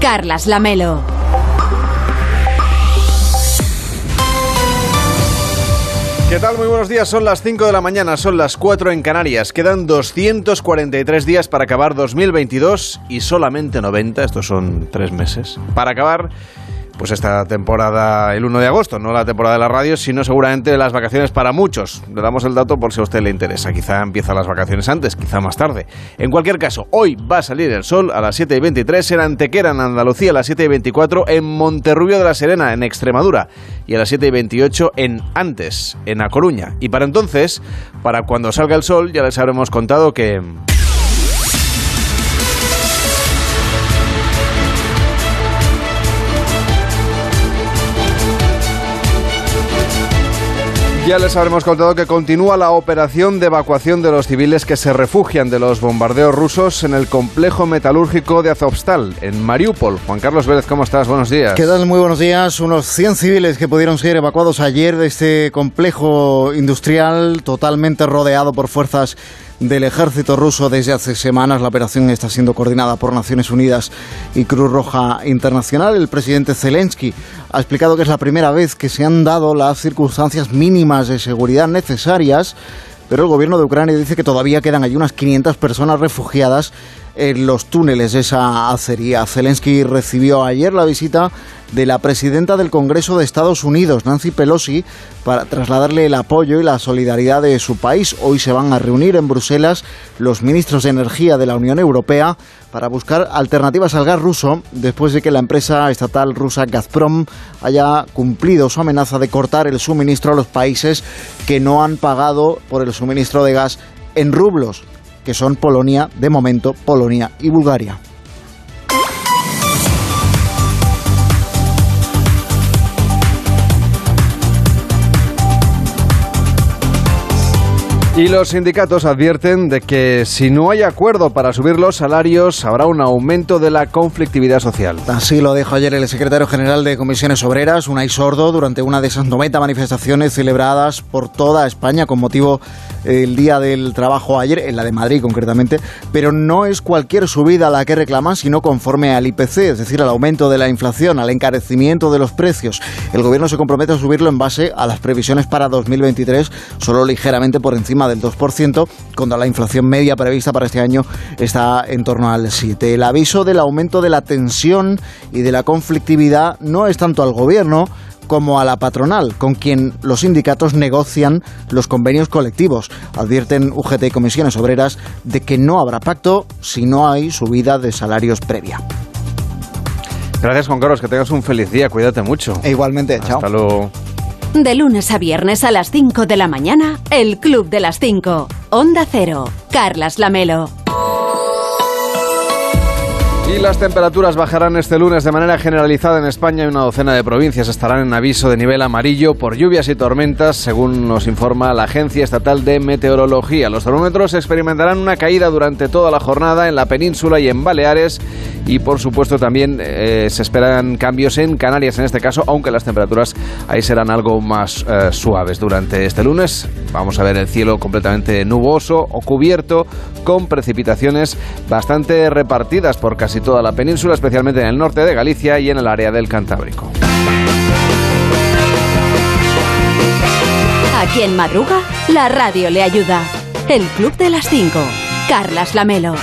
Carlas Lamelo. ¿Qué tal? Muy buenos días. Son las 5 de la mañana, son las 4 en Canarias. Quedan 243 días para acabar 2022 y solamente 90, estos son tres meses, para acabar pues esta temporada el 1 de agosto, no la temporada de la radio, sino seguramente las vacaciones para muchos. Le damos el dato por si a usted le interesa. Quizá empiezan las vacaciones antes, quizá más tarde. En cualquier caso, hoy va a salir el sol a las 7 y 23 en Antequera, en Andalucía, a las 7 y 24 en Monterrubio de la Serena, en Extremadura, y a las 7 y 28 en Antes, en A Coruña. Y para entonces, para cuando salga el sol, ya les habremos contado que... Ya les habremos contado que continúa la operación de evacuación de los civiles que se refugian de los bombardeos rusos en el complejo metalúrgico de Azovstal, en Mariupol. Juan Carlos Vélez, ¿cómo estás? Buenos días. ¿Qué? Muy buenos días. Unos 100 civiles que pudieron ser evacuados ayer de este complejo industrial totalmente rodeado por fuerzas del ejército ruso desde hace semanas. La operación está siendo coordinada por Naciones Unidas y Cruz Roja Internacional. El presidente Zelensky ha explicado que es la primera vez que se han dado las circunstancias mínimas de seguridad necesarias, pero el gobierno de Ucrania dice que todavía quedan allí unas 500 personas refugiadas en los túneles de esa acería. Zelensky recibió ayer la visita de la presidenta del Congreso de Estados Unidos, Nancy Pelosi, para trasladarle el apoyo y la solidaridad de su país. Hoy se van a reunir en Bruselas los ministros de Energía de la Unión Europea para buscar alternativas al gas ruso después de que la empresa estatal rusa Gazprom haya cumplido su amenaza de cortar el suministro a los países que no han pagado por el suministro de gas en rublos, que son Polonia, de momento Polonia y Bulgaria. Y los sindicatos advierten de que si no hay acuerdo para subir los salarios, habrá un aumento de la conflictividad social. Así lo dijo ayer el secretario general de Comisiones Obreras, Unai Sordo, durante una de esas 90 manifestaciones celebradas por toda España con motivo del Día del Trabajo ayer, en la de Madrid concretamente. Pero no es cualquier subida la que reclaman, sino conforme al IPC, es decir, al aumento de la inflación, al encarecimiento de los precios. El gobierno se compromete a subirlo en base a las previsiones para 2023, solo ligeramente por encima del 2%, cuando la inflación media prevista para este año está en torno al 7%. El aviso del aumento de la tensión y de la conflictividad no es tanto al gobierno, como a la patronal, con quien los sindicatos negocian los convenios colectivos. Advierten UGT y comisiones obreras de que no habrá pacto si no hay subida de salarios previa. Gracias, Juan Carlos. Que tengas un feliz día. Cuídate mucho. E igualmente, chao. Hasta luego. De lunes a viernes a las 5 de la mañana, El Club de las 5. Onda Cero. Carlas Lamelo. Y las temperaturas bajarán este lunes de manera generalizada en España y una docena de provincias estarán en aviso de nivel amarillo por lluvias y tormentas, según nos informa la Agencia Estatal de Meteorología. Los termómetros experimentarán una caída durante toda la jornada en la península y en Baleares y por supuesto también eh, se esperan cambios en Canarias en este caso, aunque las temperaturas ahí serán algo más eh, suaves durante este lunes. Vamos a ver el cielo completamente nuboso o cubierto con precipitaciones bastante repartidas por casi toda la península, especialmente en el norte de Galicia y en el área del Cantábrico. A quien madruga, la radio le ayuda. El Club de las 5. Carlas Lamelo.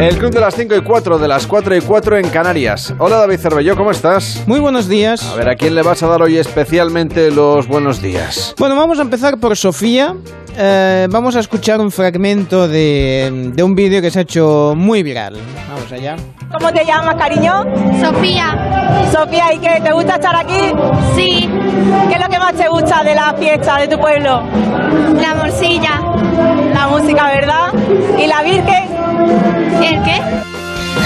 El Club de las 5 y 4, de las 4 y 4 en Canarias. Hola David Cervelló, ¿cómo estás? Muy buenos días. A ver, ¿a quién le vas a dar hoy especialmente los buenos días? Bueno, vamos a empezar por Sofía. Eh, vamos a escuchar un fragmento de, de un vídeo que se ha hecho muy viral. Vamos allá. ¿Cómo te llamas, cariño? Sofía, Sofía, ¿y qué? ¿Te gusta estar aquí? sí, ¿Qué es lo que más te gusta de la fiesta de tu pueblo? la morcilla. La música, ¿verdad? ¿Y la Virgen? ¿El qué?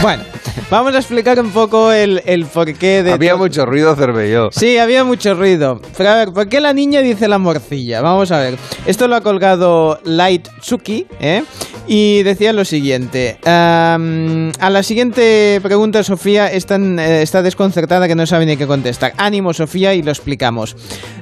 Bueno, vamos a explicar un poco el, el porqué de... Había mucho ruido Cervelló. Sí, había mucho ruido. Pero a ver, ¿por qué la niña dice la morcilla? Vamos a ver. Esto lo ha colgado Light Tsuki, ¿eh? Y decía lo siguiente. a la siguiente pregunta, Sofía está, en- eh, está desconcertada que no sabe ni qué contestar. Ánimo, Sofía, y lo explicamos.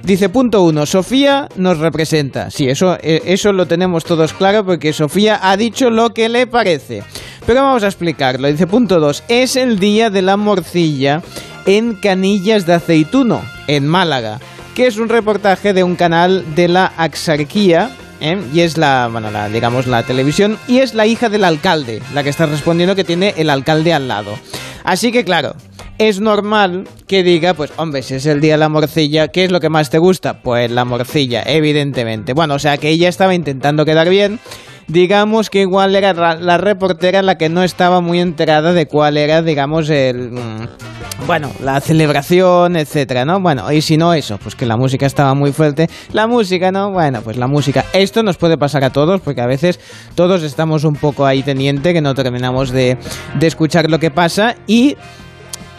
Dice, punto uno, Sofía nos representa. Sí, eso, eh, eso lo tenemos todos claro porque Sofía ha dicho lo que le parece. Pero vamos a explicarlo. Dice punto 2. Es el día de la morcilla en Canillas de Aceituno, en Málaga, que es un reportaje de un canal de la Axarquía, ¿eh? y es la, bueno, la, digamos, la televisión, y es la hija del alcalde, la que está respondiendo que tiene el alcalde al lado. Así que claro, es normal que diga, pues hombre, si es el día de la morcilla, ¿qué es lo que más te gusta? Pues la morcilla, evidentemente. Bueno, o sea que ella estaba intentando quedar bien. Digamos que igual era la, reportera la que no estaba muy enterada de cuál era, digamos, el... mm, Bueno, la celebración, etcétera, ¿no? Bueno, y si no eso, pues que la música estaba muy fuerte. La música, ¿no? Bueno, pues la música. Esto nos puede pasar a todos, porque a veces todos estamos un poco ahí teniente, que no terminamos de, de escuchar lo que pasa y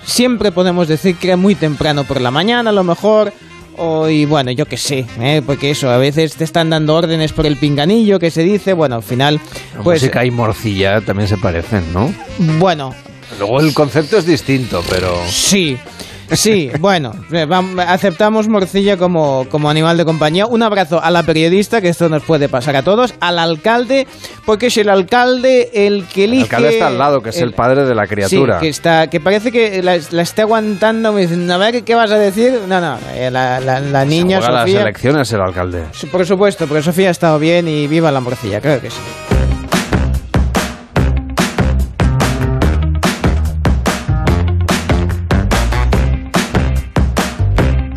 siempre podemos decir que era muy temprano por la mañana, a lo mejor. O, y bueno, yo qué sé, ¿eh? porque eso, a veces te están dando órdenes por el pinganillo que se dice, bueno, al final, pues, música y morcilla también se parecen, ¿no? bueno, Luego el concepto es distinto, pero... sí, sí, bueno, eh, aceptamos morcilla como, como animal de compañía. Un abrazo a la periodista, que esto nos puede pasar a todos, al alcalde, porque es el alcalde el que El elige... alcalde está al lado, que es el, padre de la criatura. Sí, que, está, que parece que la, la está aguantando. Me dicen, a ver, ¿qué vas a decir? No, no, eh, la, la- la niña las Sofía... elecciones el alcalde. Por supuesto, porque Sofía ha estado bien y viva la morcilla, creo que sí.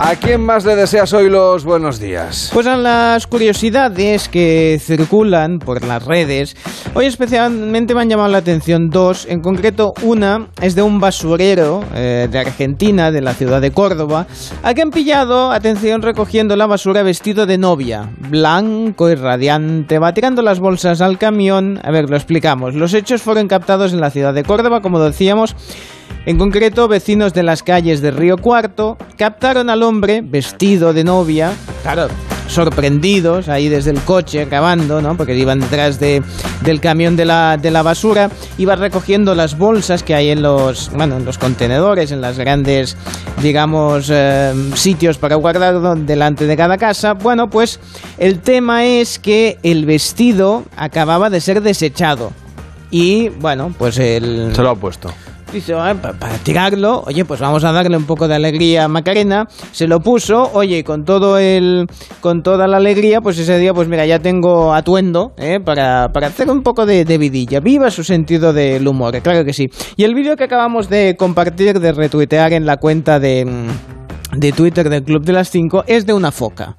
¿A quién más le deseas hoy los buenos días? Pues a las curiosidades que circulan por las redes, hoy especialmente me han llamado la atención dos, en concreto una es de un basurero eh, de Argentina, de la ciudad de Córdoba, a que han pillado, atención, recogiendo la basura vestido de novia, blanco y radiante, va tirando las bolsas al camión, a ver, lo explicamos, los hechos fueron captados en la ciudad de Córdoba, como decíamos, en concreto, vecinos de las calles de Río Cuarto captaron al hombre vestido de novia, claro, sorprendidos ahí desde el coche acabando, ¿no? Porque iban detrás de, del camión de la, de la basura, iba recogiendo las bolsas que hay en los, bueno, en los contenedores, en las grandes, digamos, eh, sitios para guardarlo delante de cada casa. Bueno, pues el tema es que el vestido acababa de ser desechado. Y bueno, pues el... Se lo ha puesto. Dice, "Ah, pa- para tirarlo, oye, pues vamos a darle un poco de alegría a Macarena. Se lo puso, oye, con todo el, con toda la alegría, pues ese día, pues mira, ya tengo atuendo, ¿eh? para, para hacer un poco de, vidilla. Viva su sentido del humor, claro que sí. Y el vídeo que acabamos de compartir, de retuitear en la cuenta de, de Twitter del Club de las 5, es de una foca.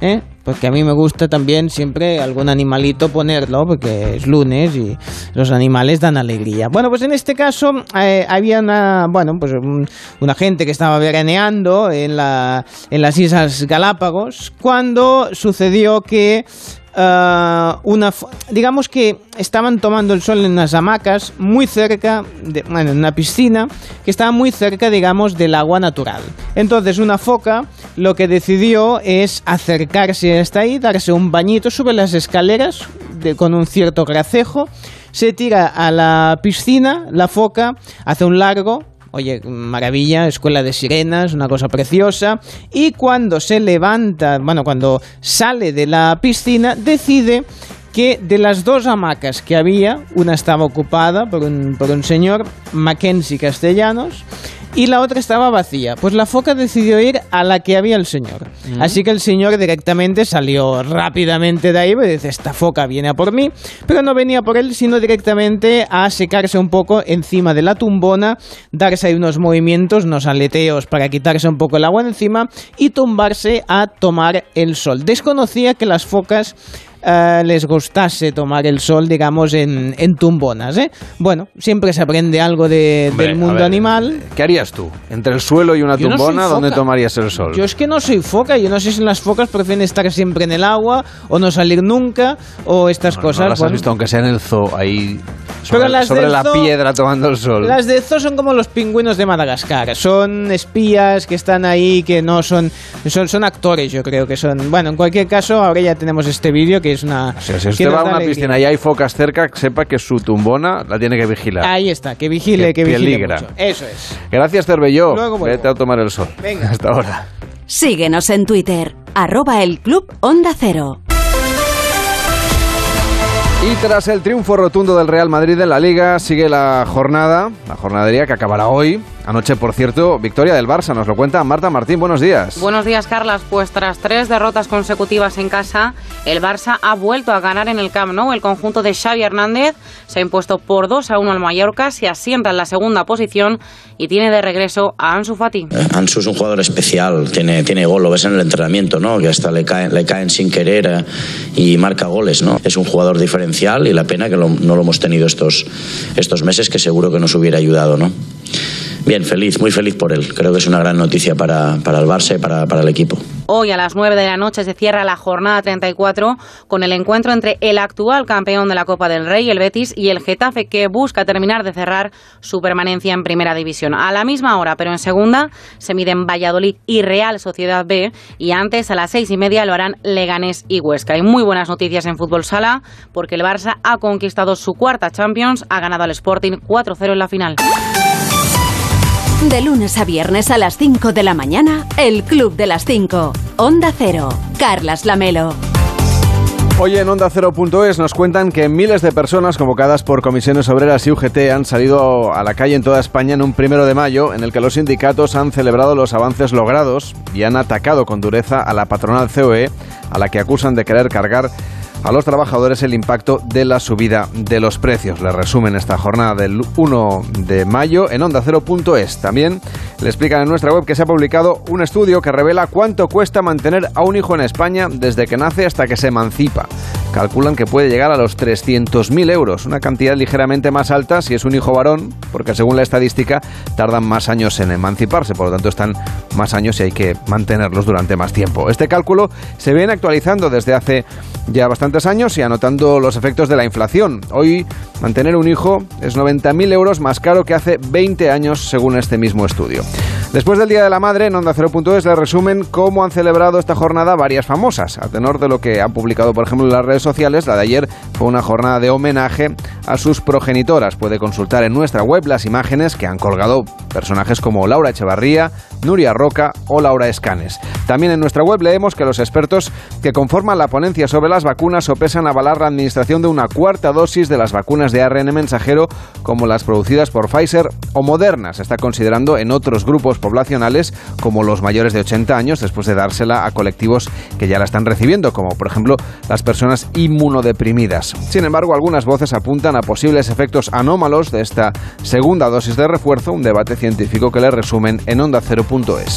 ¿eh? Porque a mí me gusta también siempre algún animalito ponerlo, porque es lunes y los animales dan alegría. Bueno, pues en este caso eh, había una, bueno, pues un- una gente que estaba veraneando en, la, en las Islas Galápagos cuando sucedió que ah, una, digamos que estaban tomando el sol en unas hamacas muy cerca, de, bueno, en una piscina que estaba muy cerca, digamos, del agua natural. Entonces una foca lo que decidió es acercarse hasta ahí, darse un bañito, sube las escaleras de- con un cierto gracejo, se tira a la piscina, la foca hace un largo, Oye, maravilla, escuela de sirenas, una cosa preciosa. Y cuando se levanta, bueno, cuando sale de la piscina, decide que de las dos hamacas que había, una estaba ocupada por un, por un señor, Mackenzie Castellanos, y la otra estaba vacía. Pues la foca decidió ir a la que había el señor. Así que el señor directamente salió rápidamente de ahí, y dice, esta foca viene a por mí, pero no venía por él, sino directamente a secarse un poco encima de la tumbona, darse ahí unos movimientos, unos aleteos para quitarse un poco el agua encima y tumbarse a tomar el sol. Desconocía que las focas eh, les gustase tomar el sol, digamos, en, en tumbonas, ¿eh? Bueno, siempre se aprende algo de- Hombre, del mundo ver, animal. ¿Qué harías tú? ¿Entre el suelo y una Yo no tumbona? ¿Dónde foca. tomarías el sol? Yo es que no soy foca, yo no sé si las focas prefieren estar siempre en el agua o no salir nunca o estas No, cosas. no las has bueno. visto, aunque sea en el zoo, ahí Pero sobre, las sobre del la piedra tomando el sol. Las de zoo son como los pingüinos de Madagascar. Son espías que están ahí, que no son, son. Son actores, yo creo que son. Bueno, en cualquier caso, ahora ya tenemos este vídeo que es una. O sea, si usted va a da una piscina y hay focas cerca, sepa que su tumbona la tiene que vigilar. Ahí está, que vigile, Que que, vigile. peligra. mucho. Eso es. Gracias, Cervelló. Luego. Vete a tomar el sol. Venga. Hasta ahora. Síguenos en Twitter, arroba el Club Onda Cero. Y tras el triunfo rotundo del Real Madrid en la Liga, sigue la jornada, la jornadería que acabará hoy. Anoche, por cierto, victoria del Barça, nos lo cuenta Marta Martín. Buenos días. Buenos días, Carlas. Pues tras tres derrotas consecutivas en casa, el Barça ha vuelto a ganar en el Camp Nou. El conjunto de Xavi Hernández se ha impuesto por 2 a 1 al Mallorca, se asienta en la segunda posición y tiene de regreso a Ansu Fati. Eh, Ansu es un jugador especial, tiene, tiene gol, lo ves en el entrenamiento, ¿no? que hasta le caen, le caen sin querer eh, y marca goles. ¿no? Es un jugador diferencial y la pena que lo- no lo hemos tenido estos, estos meses, que seguro que nos hubiera ayudado. ¿no? Bien, feliz, muy feliz por él. Creo que es una gran noticia para, para el Barça y para, para el equipo. Hoy a las 9 de la noche se cierra la jornada 34 con el encuentro entre el actual campeón de la Copa del Rey, el Betis, y el Getafe, que busca terminar de cerrar su permanencia en Primera División. A la misma hora, pero en Segunda, se miden Valladolid y Real Sociedad B, y antes, a las seis y media, lo harán Leganés y Huesca. Hay muy buenas noticias en Fútbol Sala, porque el Barça ha conquistado su cuarta Champions, ha ganado al Sporting 4-0 en la final. De lunes a viernes a las 5 de la mañana, el Club de las 5. Onda Cero. Carlas Lamelo. Hoy en Onda 0.es nos cuentan que miles de personas convocadas por comisiones obreras y UGT han salido a la calle en toda España en un primero de mayo en el que los sindicatos han celebrado los avances logrados y han atacado con dureza a la patronal COE a la que acusan de querer cargar a los trabajadores el impacto de la subida de los precios. Le resumen esta jornada del 1 de mayo en Onda 0.es. También le explican en nuestra web que se ha publicado un estudio que revela cuánto cuesta mantener a un hijo en España desde que nace hasta que se emancipa. Calculan que puede llegar a los 300.000 euros, una cantidad ligeramente más alta si es un hijo varón, porque según la estadística tardan más años en emanciparse, por lo tanto están más años y hay que mantenerlos durante más tiempo. Este cálculo se viene actualizando desde hace ya bastantes años y anotando los efectos de la inflación. Hoy mantener un hijo es 90.000 euros más caro que hace 20 años según este mismo estudio. Después del Día de la Madre, en Onda 0.es le resumen cómo han celebrado esta jornada varias famosas. A tenor de lo que han publicado, por ejemplo, en las redes sociales, la de ayer fue una jornada de homenaje a sus progenitoras. Puede consultar en nuestra web las imágenes que han colgado personajes como Laura Echevarría, Nuria Roca o Laura Escanes. También en nuestra web leemos que los expertos que conforman la ponencia sobre las vacunas sopesan avalar la administración de una cuarta dosis de las vacunas de ARN mensajero como las producidas por Pfizer o Moderna. Se está considerando en otros grupos poblacionales como los mayores de 80 años después de dársela a colectivos que ya la están recibiendo, como por ejemplo las personas inmunodeprimidas. Sin embargo, algunas voces apuntan a posibles efectos anómalos de esta segunda dosis de refuerzo, un debate científico que le resumen en onda 0.es.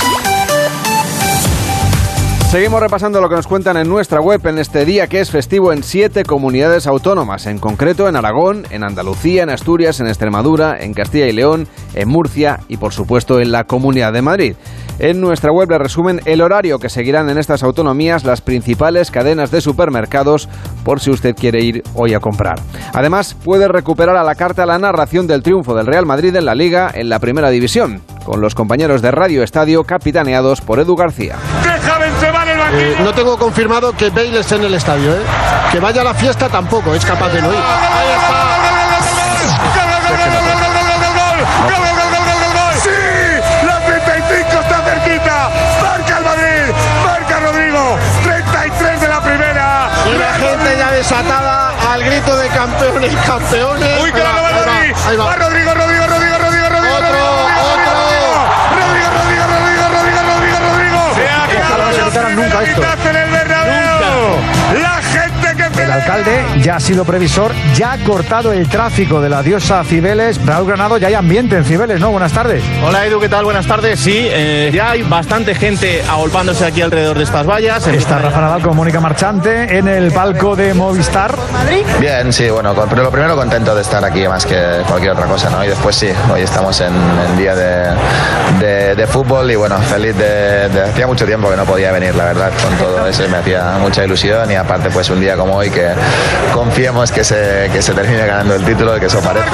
Seguimos repasando lo que nos cuentan en nuestra web en este día que es festivo en siete comunidades autónomas, en concreto en Aragón, en Andalucía, en Asturias, en Extremadura, en Castilla y León, en Murcia y por supuesto en la Comunidad de Madrid. En nuestra web le resumen el horario que seguirán en estas autonomías las principales cadenas de supermercados por si usted quiere ir hoy a comprar. Además, puede recuperar a la carta la narración del triunfo del Real Madrid en la Liga en la Primera División, con los compañeros de Radio Estadio capitaneados por Edu García. Eh, no tengo confirmado que Bale esté en el estadio, ¿eh? Que vaya a la fiesta tampoco, es capaz de no ir. ¡Sí! ¡La 35 está cerquita! ¡Marca el Madrid! ¡Marca Rodrigo! ¡33 de la primera! Y la gente ya desatada al grito de campeones, campeones. ¡Uy, que Ahí la va, va alcalde ya ha sido previsor, ya ha cortado el tráfico de la diosa Cibeles. Raúl Granado, ya hay ambiente en Cibeles, ¿no? Buenas tardes. Hola Edu, ¿qué tal? Buenas tardes. Sí, eh, ya hay bastante gente agolpándose aquí alrededor de estas vallas. Está Rafa Nadal con Mónica Marchante en el palco de Movistar. Bien, sí, bueno, con- pero lo primero contento de estar aquí más que cualquier otra cosa, ¿no? Y después sí, hoy estamos en, en día de, de- de fútbol y bueno, feliz de, de- Hacía mucho tiempo que no podía venir, la verdad, con todo eso y me hacía mucha ilusión y aparte pues un día como hoy que confiemos que se, que se termine ganando el título, que eso parece.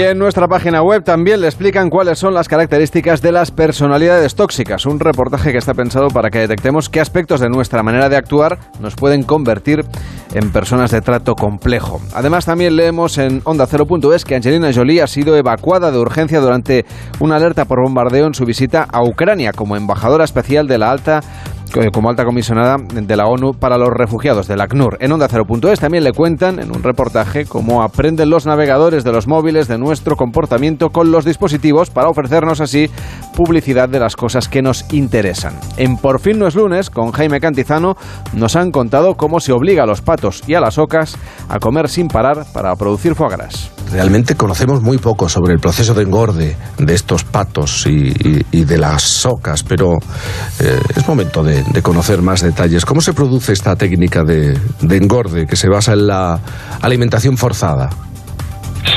Y en nuestra página web también le explican cuáles son las características de las personalidades tóxicas. Un reportaje que está pensado para que detectemos qué aspectos de nuestra manera de actuar nos pueden convertir en personas de trato complejo. Además, también leemos en onda0.es que Angelina Jolie ha sido evacuada de urgencia durante una alerta por bombardeo en su visita a Ucrania como embajadora especial de la alta como alta comisionada de la ONU para los refugiados, de la ACNUR. En Onda 0.es también le cuentan en un reportaje cómo aprenden los navegadores de los móviles de nuestro comportamiento con los dispositivos para ofrecernos así publicidad de las cosas que nos interesan. En Por fin no es lunes, con Jaime Cantizano, nos han contado cómo se obliga a los patos y a las ocas a comer sin parar para producir foie gras. Realmente conocemos muy poco sobre el proceso de engorde de estos patos y, de las ocas, pero eh, es momento de, conocer más detalles. ¿Cómo se produce esta técnica de, engorde que se basa en la alimentación forzada?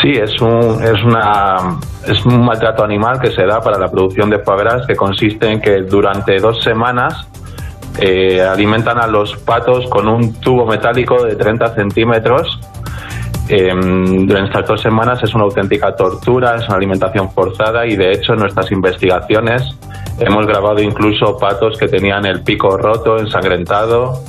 Sí, es un, es, una, es un maltrato animal que se da para la producción de foie que consiste en que durante dos semanas eh, alimentan a los patos con un tubo metálico de 30 centímetros durante estas dos semanas es una auténtica tortura, es una alimentación forzada y de hecho en nuestras investigaciones hemos grabado incluso patos que tenían el pico roto, ensangrentado.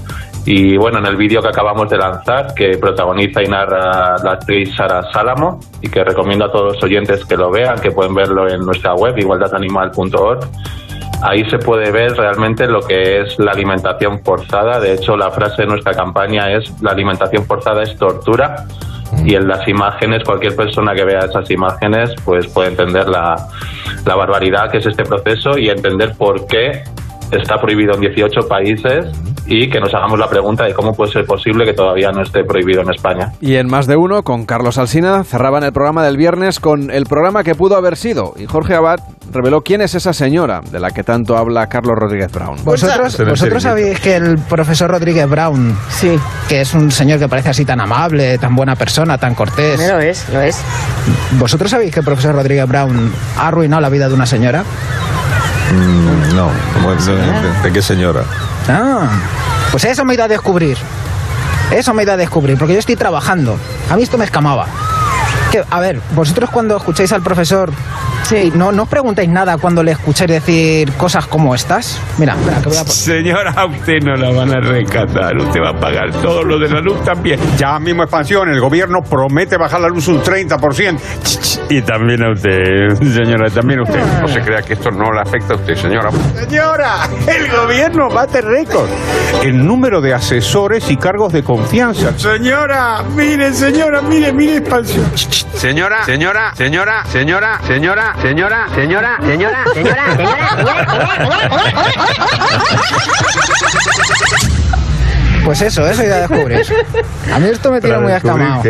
Y bueno, en el vídeo que acabamos de lanzar, que protagoniza y narra la actriz Sara Sálamo y que recomiendo a todos los oyentes que lo vean, que pueden verlo en nuestra web, igualdadanimal.org, ahí se puede ver realmente lo que es la alimentación forzada. De hecho, la frase de nuestra campaña es la alimentación forzada es tortura y en las imágenes, cualquier persona que vea esas imágenes, pues puede entender la, la barbaridad que es este proceso y entender por qué está prohibido en 18 países y que nos hagamos la pregunta de cómo puede ser posible que todavía no esté prohibido en España. Y en más de uno, con Carlos Alsina, cerraban el programa del viernes con el programa que pudo haber sido. Y Jorge Abad reveló quién es esa señora de la que tanto habla Carlos Rodríguez Brown. ¿Vosotros, vosotros sabéis que el profesor Rodríguez Brown, sí. que es un señor que parece así tan amable, tan buena persona, tan cortés. Lo es, lo es. ¿Vosotros sabéis que el profesor Rodríguez Brown ha arruinado la vida de una señora? Mm, no, de, qué señora? Ah, pues eso me he ido a descubrir. Eso me he ido a descubrir, porque yo estoy trabajando. A mí esto me escamaba. Que, a ver, vosotros cuando escucháis al profesor Sí. No, no os preguntéis nada cuando le escucháis decir cosas como estas. Mira, mira, que voy a Señora, usted no la van a rescatar. Usted va a pagar todo lo de la luz también. Ya mismo expansión, el gobierno promete bajar la luz un 30%. Y también a usted, señora, también a usted. No se crea que esto no le afecta a usted, señora. Señora, el gobierno bate récord. El número de asesores y cargos de confianza. Señora, mire, señora, mire, mire expansión. Señora, señora, señora, señora, señora, señora, señora, señora, señora, señora, Pues eso, eso ya descubres. A mí esto me tiene muy escamado.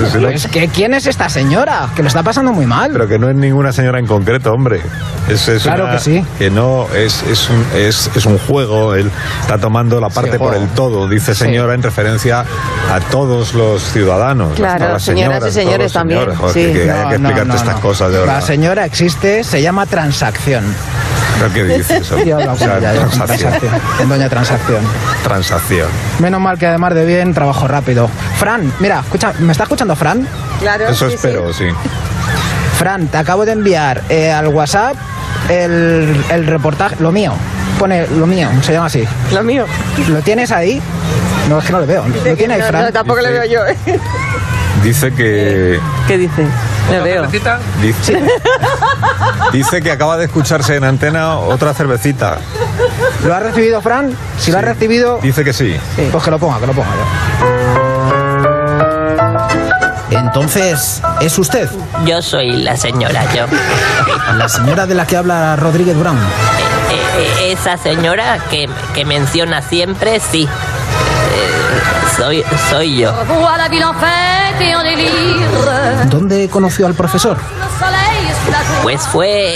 Pues que, ¿Quién es esta señora? Que lo está pasando muy mal. Pero que no es ninguna señora en concreto, hombre. Es, claro que sí. Que no, es, es, un, es, es un juego. Él está tomando la parte por el todo. Dice señora en referencia a todos los ciudadanos. Claro, señoras, y señores también. sí. que, hay que explicarte estas cosas de verdad. La señora existe, se llama transacción. ¿Qué dices? Eso? transacción. En doña transacción. Transacción. Menos mal que además de bien, trabajo rápido. Fran, mira, escucha, ¿me está escuchando Fran? Claro. Eso espero, sí. Fran, te acabo de enviar eh, al WhatsApp el, el reportaje, lo mío. Pone lo mío, se llama así. Lo mío. ¿Lo tienes ahí? No, es que no lo veo. ¿Lo tiene ahí, Fran? No, tampoco lo veo yo. ¿eh? Dice que... ¿Qué dice? Lo veo. Dice, dice que acaba de escucharse en antena otra cervecita. ¿Lo ha recibido, Fran? Si lo ha recibido... Dice que sí. Pues que lo ponga, que lo ponga Entonces, ¿es usted? Yo soy la señora, yo. La señora de la que habla Rodríguez Brown. Eh, eh, esa señora que, que, menciona siempre, sí. Eh, soy, soy yo. ¿Dónde conoció al profesor? Pues fue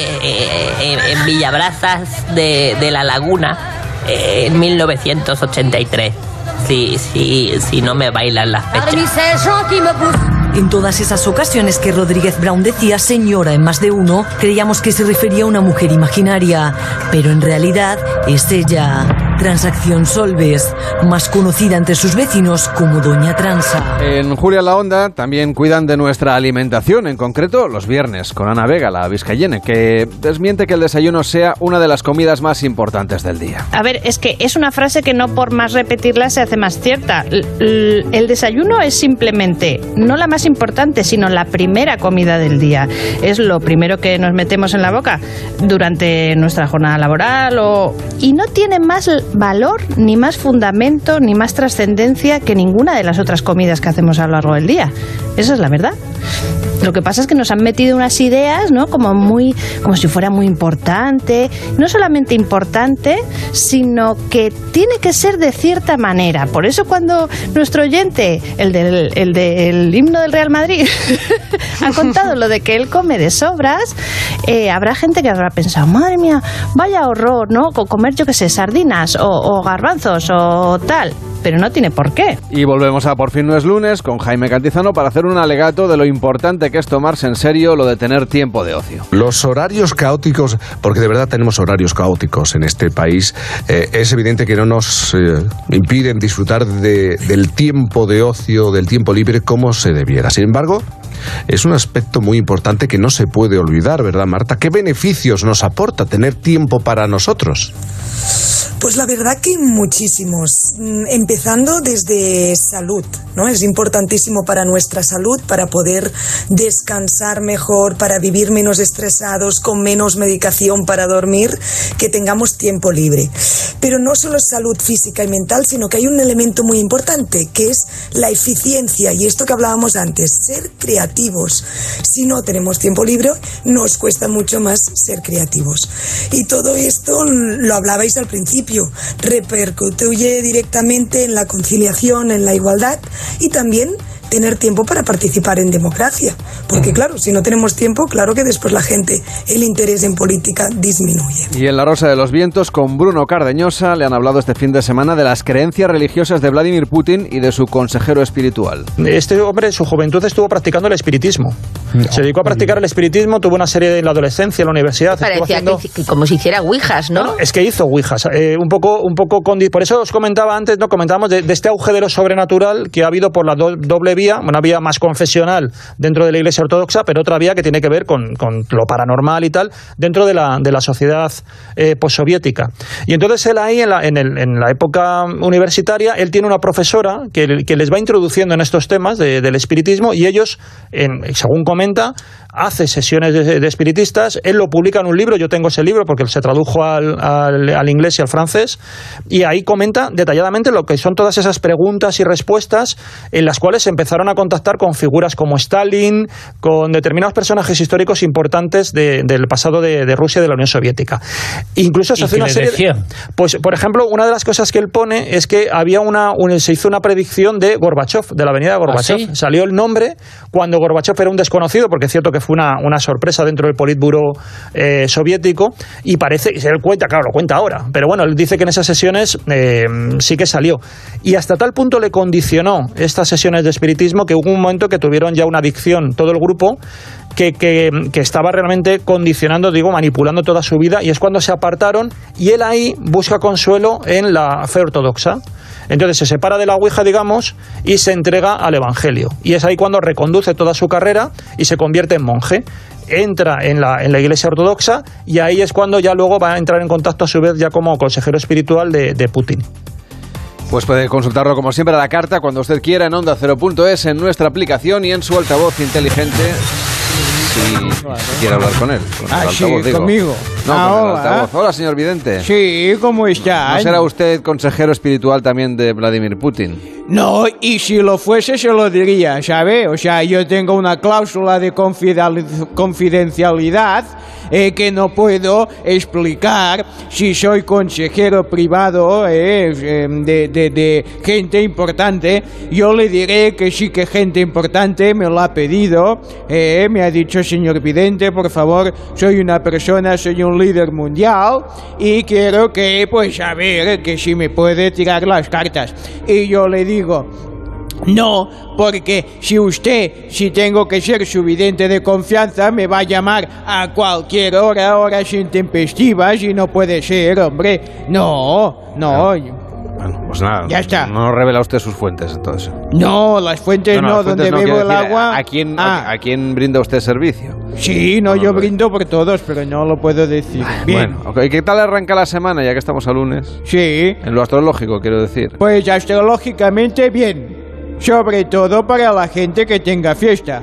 en Villabrazas de, de la Laguna en 1983. Sí, sí, sí, no me bailan las fechas. En todas esas ocasiones que Rodríguez Brown decía señora en más de uno, creíamos que se refería a una mujer imaginaria, pero en realidad es ella. Transacción Solves, más conocida entre sus vecinos como Doña Transa. En Julia La Onda también cuidan de nuestra alimentación, en concreto los viernes, con Ana Vega, la vizcayene, que desmiente que el desayuno sea una de las comidas más importantes del día. A ver, es que es una frase que no por más repetirla se hace más cierta. L- el desayuno es simplemente no la más importante, sino la primera comida del día. Es lo primero que nos metemos en la boca durante nuestra jornada laboral o... y no tiene más valor, ni más fundamento, ni más trascendencia que ninguna de las otras comidas que hacemos a lo largo del día. Esa es la verdad. Lo que pasa es que nos han metido unas ideas, ¿no? Como muy, como si fuera muy importante. No solamente importante, sino que tiene que ser de cierta manera. Por eso cuando nuestro oyente, el del, el del himno del Real Madrid, ha contado lo de que él come de sobras, eh, habrá gente que habrá pensado, madre mía, vaya horror, ¿no? Co- Comer, yo qué sé, sardinas o garbanzos o tal. Pero no tiene por qué. Y volvemos a Por fin no es lunes con Jaime Cantizano para hacer un alegato de lo importante que es tomarse en serio lo de tener tiempo de ocio. Los horarios caóticos, porque de verdad tenemos horarios caóticos en este país, eh, es evidente que no nos eh, impiden disfrutar de- del tiempo de ocio, del tiempo libre como se debiera. Sin embargo, es un aspecto muy importante que no se puede olvidar, ¿verdad, Marta? ¿Qué beneficios nos aporta tener tiempo para nosotros? Pues la verdad que muchísimos. Mm, Empezando desde salud, ¿no? Es importantísimo para nuestra salud, para poder descansar mejor, para vivir menos estresados, con menos medicación para dormir, que tengamos tiempo libre. Pero no solo salud física y mental, sino que hay un elemento muy importante, que es la eficiencia y esto que hablábamos antes, ser Si no tenemos tiempo libre, nos cuesta mucho más ser creativos. Y todo esto lo hablabais al principio, repercute directamente en la conciliación, en la igualdad y también tener tiempo para participar en democracia. Porque claro, si no tenemos tiempo, claro que después la gente, el interés en política disminuye. Y en La Rosa de los Vientos, con Bruno Cardeñosa, le han hablado este fin de semana de las creencias religiosas de Vladimir Putin y de su consejero espiritual. Este hombre en su juventud estuvo practicando el espiritismo. Se dedicó a practicar el espiritismo, tuvo una serie en la adolescencia, en la universidad. Parecía haciendo- que, que como si hiciera ouijas, ¿no? Es que hizo Ouijas, eh, un poco, un poco condi- por eso os comentaba antes, no comentábamos de, de este auge de lo sobrenatural que ha habido por la do- doble vía, una vía más confesional dentro de la Iglesia ortodoxa, pero otra vía que tiene que ver con, con lo paranormal y tal dentro de la, de la sociedad eh, postsoviética. Y entonces él ahí en la, en, en la época universitaria, él tiene una profesora que, que les va introduciendo en estos temas de- del espiritismo y ellos, en- según comenta, hace sesiones de, de espiritistas, él lo publica en un libro, yo tengo ese libro porque se tradujo al, al- al inglés y al francés, y ahí comenta detalladamente lo que son todas esas preguntas y respuestas en las cuales se empezaron a contactar con figuras como Stalin, con determinados personajes históricos importantes de- del pasado de, de Rusia y de la Unión Soviética. Incluso se ¿Y hace una serie... decían? pues, por ejemplo, una de las cosas que él pone es que había una, un- se hizo una predicción de Gorbachev, de la avenida de Gorbachev. ¿Ah, sí? Salió el nombre cuando Gorbachev era un desconocido, porque es cierto que fue una, una sorpresa dentro del Politburo eh, soviético, y parece, y él cuenta, claro, lo cuenta ahora, pero bueno, él dice que en esas sesiones eh, sí que salió. Y hasta tal punto le condicionó estas sesiones de espiritismo que hubo un momento que tuvieron ya una adicción todo el grupo que, que- que estaba realmente condicionando, digo, manipulando toda su vida, y es cuando se apartaron, y él ahí busca consuelo en la fe ortodoxa. Entonces se separa de la Ouija, digamos, y se entrega al Evangelio. Y es ahí cuando reconduce toda su carrera y se convierte en monje. Entra en la, en la iglesia ortodoxa y ahí es cuando ya luego va a entrar en contacto a su vez ya como consejero espiritual de, Putin. Pues puede consultarlo como siempre a la carta cuando usted quiera en onda 0.es en nuestra aplicación y en su altavoz inteligente si quiere hablar con él. Con el Ah, sí, altavoz, digo. conmigo. No, con el Ahora. altavoz. Hola, señor Vidente. Sí, ¿cómo está? ¿No será usted consejero espiritual también de Vladimir Putin? No, y si lo fuese se lo diría, ¿sabe? O sea, yo tengo una cláusula de confidencialidad eh, que no puedo explicar si soy consejero privado eh, eh, de, de- de gente importante. Yo le diré que sí que gente importante me lo ha pedido, eh, me ha dicho señor Vidente, por favor, soy una persona, soy un líder mundial y quiero que, pues, a ver, que si me puede tirar las cartas. Y yo le digo, No, porque si usted, si tengo que ser su vidente de confianza, me va a llamar a cualquier hora, horas intempestivas, y no puede ser, hombre. No, no, Bueno, pues nada. Ya está. No revela usted sus fuentes, entonces. no, las fuentes no, las donde fuentes no, bebo el decir, agua. ¿A quién, Ah. a, a quién brinda usted servicio? Sí, no, yo brindo por todos, pero no lo puedo decir. Bien. Bueno, ok, ¿qué tal arranca la semana, ya que estamos a lunes? Sí. En lo astrológico, quiero decir. Pues astrológicamente bien. Sobre todo para la gente que tenga fiesta.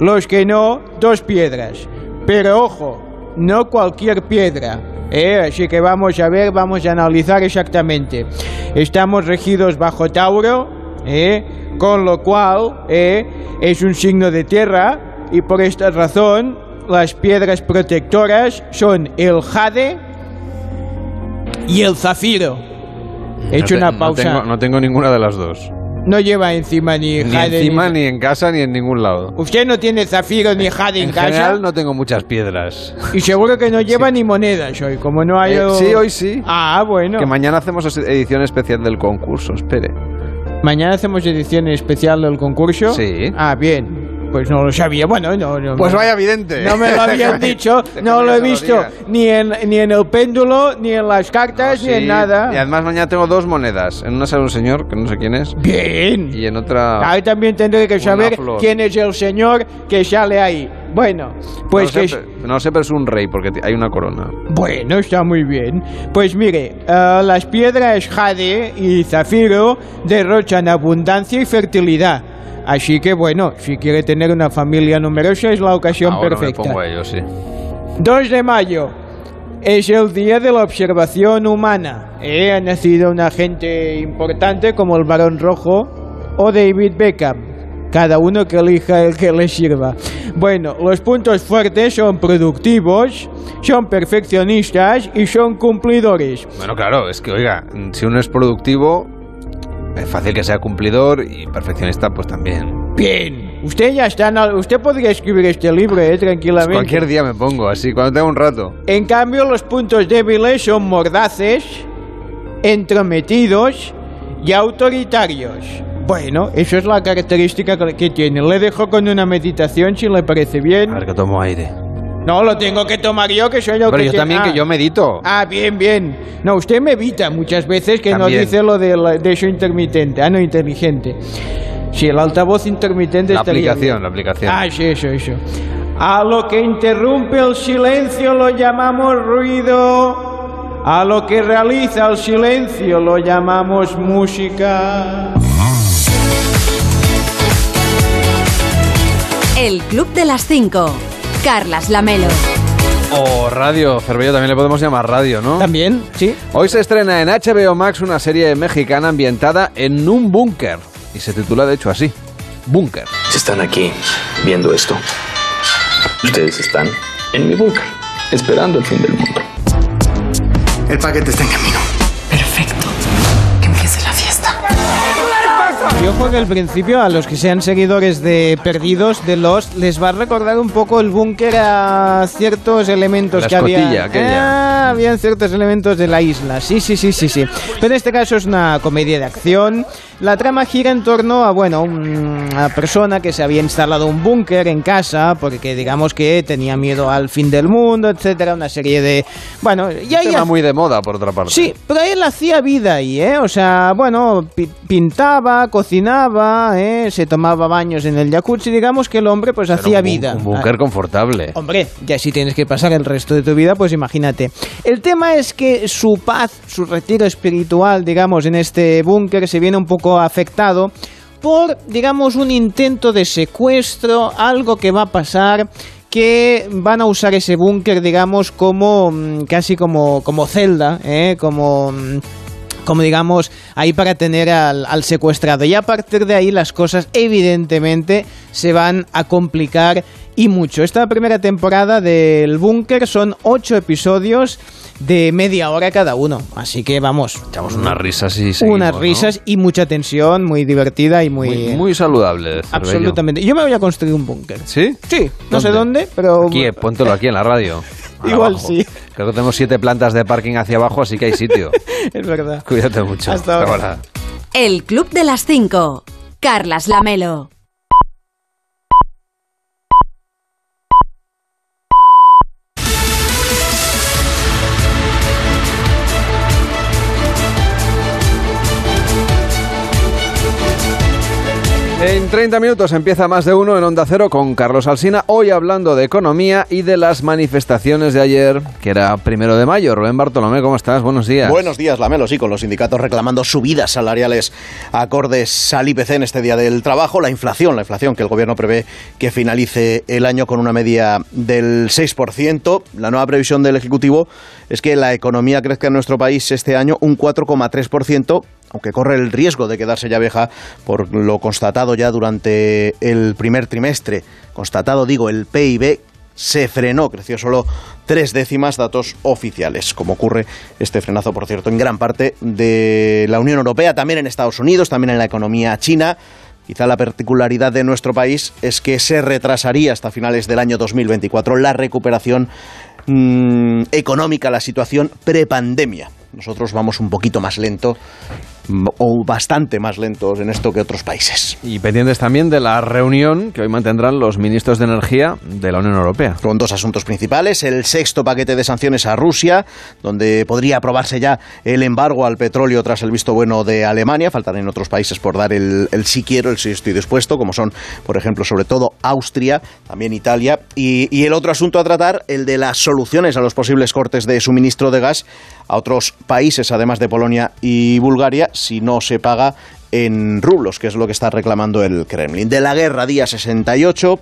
Los que no, dos piedras. Pero ojo, no cualquier piedra. ¿eh? Así que vamos a ver, vamos a analizar exactamente. Estamos regidos bajo Tauro, ¿eh? con lo cual ¿eh? es un signo de tierra y por esta razón las piedras protectoras son el jade y el zafiro. He hecho No te- una no pausa. tengo- No tengo, ninguna de las dos. No lleva encima ni Ni jade encima, ni... ni en casa, ni en ningún lado. Usted no tiene zafiro ni jade en, En casa. general no tengo muchas piedras. Y seguro que no lleva ni monedas hoy, como no hay... Eh, o- sí, hoy sí. Ah, bueno. Que mañana hacemos edición especial del concurso, espere. Mañana hacemos edición especial del concurso. Sí. Ah, bien. Pues no lo sabía. Bueno, no, no. Pues vaya vidente. No me lo habían dicho, no lo he visto ni en, ni en el péndulo, ni en las cartas, ni Sí, en nada. Y además mañana tengo dos monedas. En una sale un señor, que no sé quién es. Bien. Y en otra... Ahí también tendré que saber flor. quién es el señor que sale ahí. Bueno, pues no, que... pero- no sé, pero es un rey, porque hay una corona. Bueno, está muy bien. Pues mire, eh, las piedras jade y zafiro derrochan abundancia y fertilidad. Así que bueno, si quiere tener una familia numerosa es la ocasión Ahora perfecta. me pongo ello, sí. 2 de mayo es el día de la observación humana. Eh, Ha nacido una gente importante como el Barón Rojo o David Beckham. Cada uno que elija el que le sirva. Bueno, los puntos fuertes son productivos, son perfeccionistas y son cumplidores. Bueno, claro, es que, oiga, si uno es productivo, es fácil que sea cumplidor y perfeccionista, pues también. Bien, usted ya está. en al- Usted podría escribir este libro, eh, tranquilamente. Cualquier día me pongo así, cuando tenga un rato. En cambio, los puntos débiles son mordaces, entrometidos y autoritarios. Bueno, eso es la característica que que tiene. Le dejo con una meditación si le parece bien. A ver que tomo aire. No, lo tengo que tomar yo, que soy el Pero que yo tiene- también, Ah. que yo medito. Ah, bien, bien. No, usted me evita muchas veces que no También. dice lo de, la- de eso intermitente. Ah, no, inteligente. Sí, el altavoz intermitente La estaría aplicación, bien. la aplicación. Ah, sí, eso, eso. A lo que interrumpe el silencio lo llamamos ruido. A lo que realiza el silencio lo llamamos música. El Club de las 5. Carlas Lamelo. O radio, Cervello también le podemos llamar radio, ¿no? También, sí. Hoy se estrena en HBO Max una serie mexicana ambientada en un búnker. Y se titula, de hecho, así. Búnker. Si están aquí viendo esto, ustedes están en mi búnker, esperando el fin del mundo. El paquete está en camino. Y ojo que al principio a los que sean seguidores de Perdidos de los les va a recordar un poco el búnker a ciertos elementos La que había. Ah, habían ciertos elementos de la isla. Sí, sí, sí, sí, sí. Pero en este caso es una comedia de acción. La trama gira en torno a, bueno, una persona que se había instalado un búnker en casa porque digamos que tenía miedo al fin del mundo, etcétera, una serie de, bueno, ya tema muy de moda, por otra parte. Sí, pero él hacía vida ahí, ¿eh? O sea, bueno, pi- pintaba, cocinaba, ¿eh? Se tomaba baños en el jacuzzi, digamos que el hombre pues Pero hacía un vida. Un búnker confortable. Hombre, ya si tienes que pasar el resto de tu vida, pues imagínate. El tema es que su paz, su retiro espiritual, digamos, en este búnker se viene un poco afectado por, digamos, un intento de secuestro, algo que va a pasar que van a usar ese búnker, digamos, como mm, casi como, como celda, ¿eh? como... mm, como digamos, ahí para tener al, al secuestrado. Y a partir de ahí las cosas evidentemente se van a complicar y mucho. Esta primera temporada del Búnker son ocho episodios de media hora cada uno. Así que vamos. Echamos unas risas y seguimos, Unas ¿no? risas y mucha tensión, muy divertida y muy... Muy, muy saludable. Absolutamente. Yo me voy a construir un búnker. ¿Sí? Sí, no sé ¿Dónde? pero... Aquí, eh, póntelo aquí en la radio. Igual Abajo. sí. Creo que tenemos siete plantas de parking hacia abajo, así que hay sitio. es verdad. Cuídate mucho. Hasta ahora. El Club de las 5. Carlas Lamelo. Hey. En 30 minutos empieza más de uno en Onda Cero con Carlos Alsina, hoy hablando de economía y de las manifestaciones de ayer, que era primero de mayo. Rubén Bartolomé, ¿cómo estás? Buenos días. Buenos días, Lamelo, sí, con los sindicatos reclamando subidas salariales acordes al IPC en este día del trabajo, la inflación, la inflación que el gobierno prevé que finalice el año con una media del 6%. La nueva previsión del Ejecutivo es que la economía crezca en nuestro país este año un 4,3%, aunque corre el riesgo de quedarse ya vieja por lo constatado ya durante el primer trimestre. Constatado, digo, el PIB se frenó, creció solo tres décimas datos oficiales, como ocurre este frenazo, por cierto, en gran parte de la Unión Europea, también en Estados Unidos, también en la economía china. Quizá la particularidad de nuestro país es que se retrasaría hasta finales del año 2024 la recuperación mmm, económica, la situación prepandemia. Nosotros vamos un poquito más lento o bastante más lentos en esto que otros países. Y pendientes también de la reunión que hoy mantendrán los ministros de Energía de la Unión Europea. Con dos asuntos principales, el sexto paquete de sanciones a Rusia, donde podría aprobarse ya el embargo al petróleo tras el visto bueno de Alemania, faltarán otros países por dar el, el sí quiero, el sí estoy dispuesto, como son, por ejemplo, sobre todo Austria, también Italia, y, y el otro asunto a tratar, el de las soluciones a los posibles cortes de suministro de gas a otros países, además de Polonia y Bulgaria, si no se paga en rublos, que es lo que está reclamando el Kremlin. De la guerra, día 68.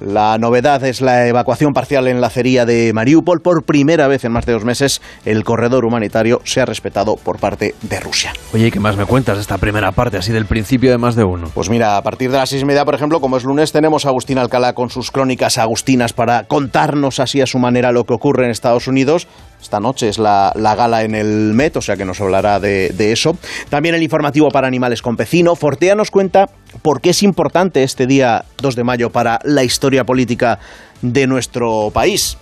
La novedad es la evacuación parcial en la acería de Mariupol. Por primera vez en más de dos meses, el corredor humanitario se ha respetado por parte de Rusia. Oye, ¿y qué más me cuentas de esta primera parte, así del principio de más de uno? Pues mira, a partir de las seis y media, por ejemplo, como es lunes, tenemos a Agustín Alcalá con sus crónicas agustinas para contarnos así a su manera lo que ocurre en Estados Unidos. Esta noche es la, la, gala en el Met, o sea que nos hablará de, de, eso. También el informativo para animales con Pecino. Fortea nos cuenta por qué es importante este día 2 de mayo para la historia política de nuestro país.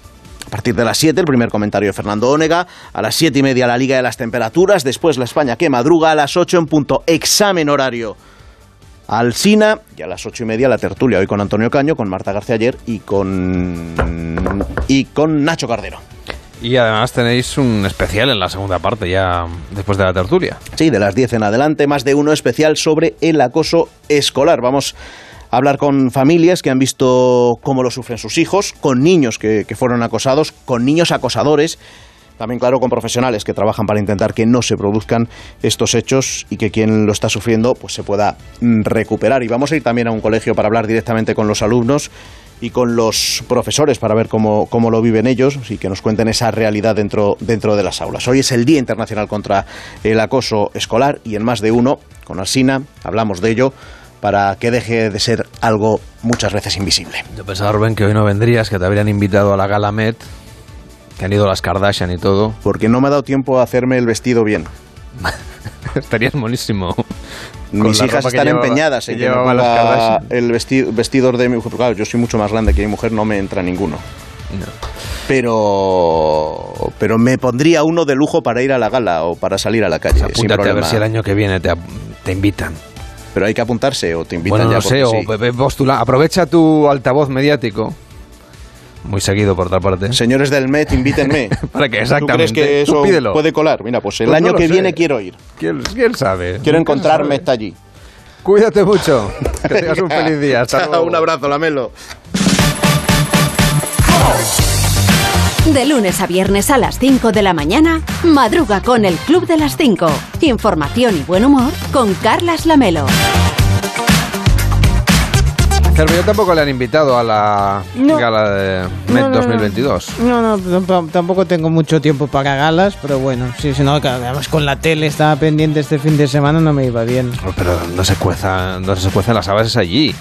A partir de las 7, el primer comentario de Fernando Ónega. A las 7 y media, la Liga de las Temperaturas. Después, la España que madruga. A las 8 en punto, examen horario. Alsina y a las ocho y media la tertulia hoy con Antonio Caño, con Marta García ayer y con y con Nacho Cardero. Y además tenéis un especial en la segunda parte, ya después de la tertulia. Sí, de las 10 en adelante, más de uno especial sobre el acoso escolar. Vamos a hablar con familias que han visto cómo lo sufren sus hijos, con niños que, que fueron acosados, con niños acosadores. También, claro, con profesionales que trabajan para intentar que no se produzcan estos hechos y que quien lo está sufriendo pues se pueda recuperar. Y vamos a ir también a un colegio para hablar directamente con los alumnos y con los profesores para ver cómo, cómo, lo viven ellos y que nos cuenten esa realidad dentro, dentro de las aulas. Hoy es el Día Internacional contra el Acoso Escolar y en más de uno, con Alsina, hablamos de ello para que deje de ser algo muchas veces invisible. Yo pensaba, Rubén, que hoy no vendrías, que te habrían invitado a la Gala Met, que han ido las Kardashian y todo. Porque no me ha dado tiempo a hacerme el vestido bien. Estarías monísimo. Mis hijas están empeñadas en que, que me ponga el vestido, vestidor de mi mujer. Claro, yo soy mucho más grande que mi mujer, no me entra ninguno. No. Pero, pero me pondría uno de lujo para ir a la gala o para salir a la calle. Pues apúntate a ver si el año que viene te, te invitan. Pero hay que apuntarse o te invitan bueno, ya. No sé, sí. o postula. Aprovecha tu altavoz mediático. Muy seguido, por otra parte. Señores del Met, invítenme. ¿Para qué? Exactamente. ¿Tú crees que eso pídelo. puede colar? Mira, pues el Pues año no que sé. viene quiero ir. ¿Quién, quién sabe? Quiero ¿Quién encontrarme sabe? allí. Cuídate mucho. Que tengas un feliz día. Hasta luego. Un abrazo, Lamelo. De lunes a viernes a las 5 de la mañana, madruga con el Club de las 5. Información y buen humor con Carlas Lamelo. Tampoco le han invitado a la No. gala de Met No, no, no. 2022. No, no, tamp- tampoco tengo mucho tiempo para galas, pero bueno, sí, si no, además con la tele estaba pendiente este fin de semana, no me iba bien. Pero no se cuezan, no se cuecen las habas allí.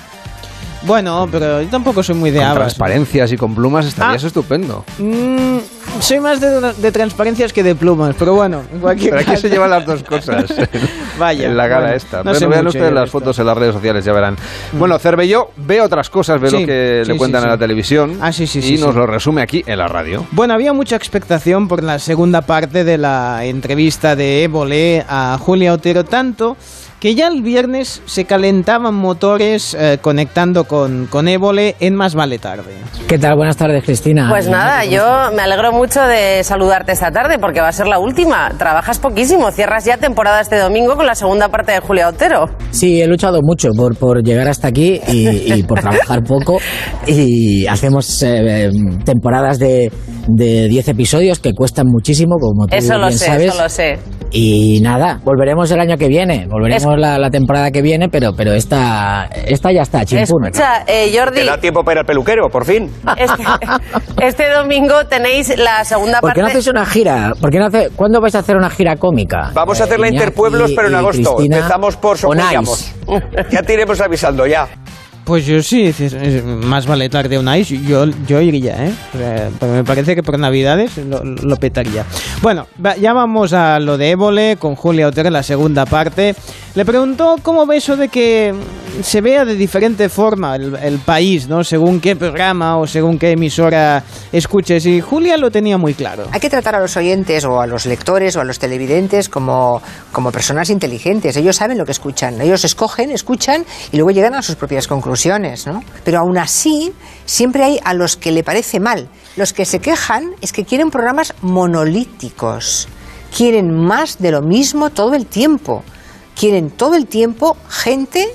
Bueno, pero yo tampoco soy muy de Con habas. transparencias y con plumas estarías Ah. estupendo. Mm, soy más de, de transparencias que de plumas, pero bueno, en cualquier Pero aquí caso- se llevan las dos cosas. Vaya. en la gala bueno, esta. no Bueno, vean mucho ustedes las fotos en las redes sociales, ya verán. Bueno, Cervelló ve otras cosas, ve Sí, lo que sí, le cuentan sí, en la televisión Ah, sí, sí, y nos lo resume aquí en la radio. Bueno, había mucha expectación por la segunda parte de la entrevista de Évole a Julia Otero, tanto que ya el viernes se calentaban motores eh, conectando con, con Évole en Más Vale Tarde. ¿Qué tal? Buenas tardes, Cristina. Pues nada, yo me alegro mucho de saludarte esta tarde porque va a ser la última. Trabajas poquísimo, cierras ya temporada este domingo con la segunda parte de Julia Otero. Sí, he luchado mucho por, por llegar hasta aquí y, y por trabajar poco y hacemos eh, temporadas de, de 10 episodios que cuestan muchísimo, como tú Eso lo bien sé, sabes. eso lo sé. Y nada, volveremos el año que viene, volveremos la, la temporada que viene, pero, pero esta, esta ya está, chimpún. Escucha, eh, Jordi, Te da tiempo para ir al peluquero, por fin. este, este domingo tenéis la segunda ¿Por qué parte. no haces una gira? ¿Por qué no hace, ¿Cuándo vais a hacer una gira cómica? Vamos a hacer la Interpueblos, pero en agosto. Cristina Empezamos por on Socuellamos. Ya te iremos avisando, ya. Pues yo sí, más vale tarde una ice, yo, yo iría, ¿eh? Me parece que por Navidades lo, lo petaría. Bueno, ya vamos a lo de Évole con Julia Otero en la segunda parte. Le preguntó cómo ve eso de que se vea de diferente forma el, país, ¿no? Según qué programa o según qué emisora escuches. Y Julia lo tenía muy claro. Hay que tratar a los oyentes o a los lectores o a los televidentes como, como personas inteligentes. Ellos saben lo que escuchan. Ellos escogen, escuchan y luego llegan a sus propias conclusiones. ¿no? Pero aún así, siempre hay a los que le parece mal. Los que se quejan es que quieren programas monolíticos. Quieren más de lo mismo todo el tiempo. Quieren todo el tiempo gente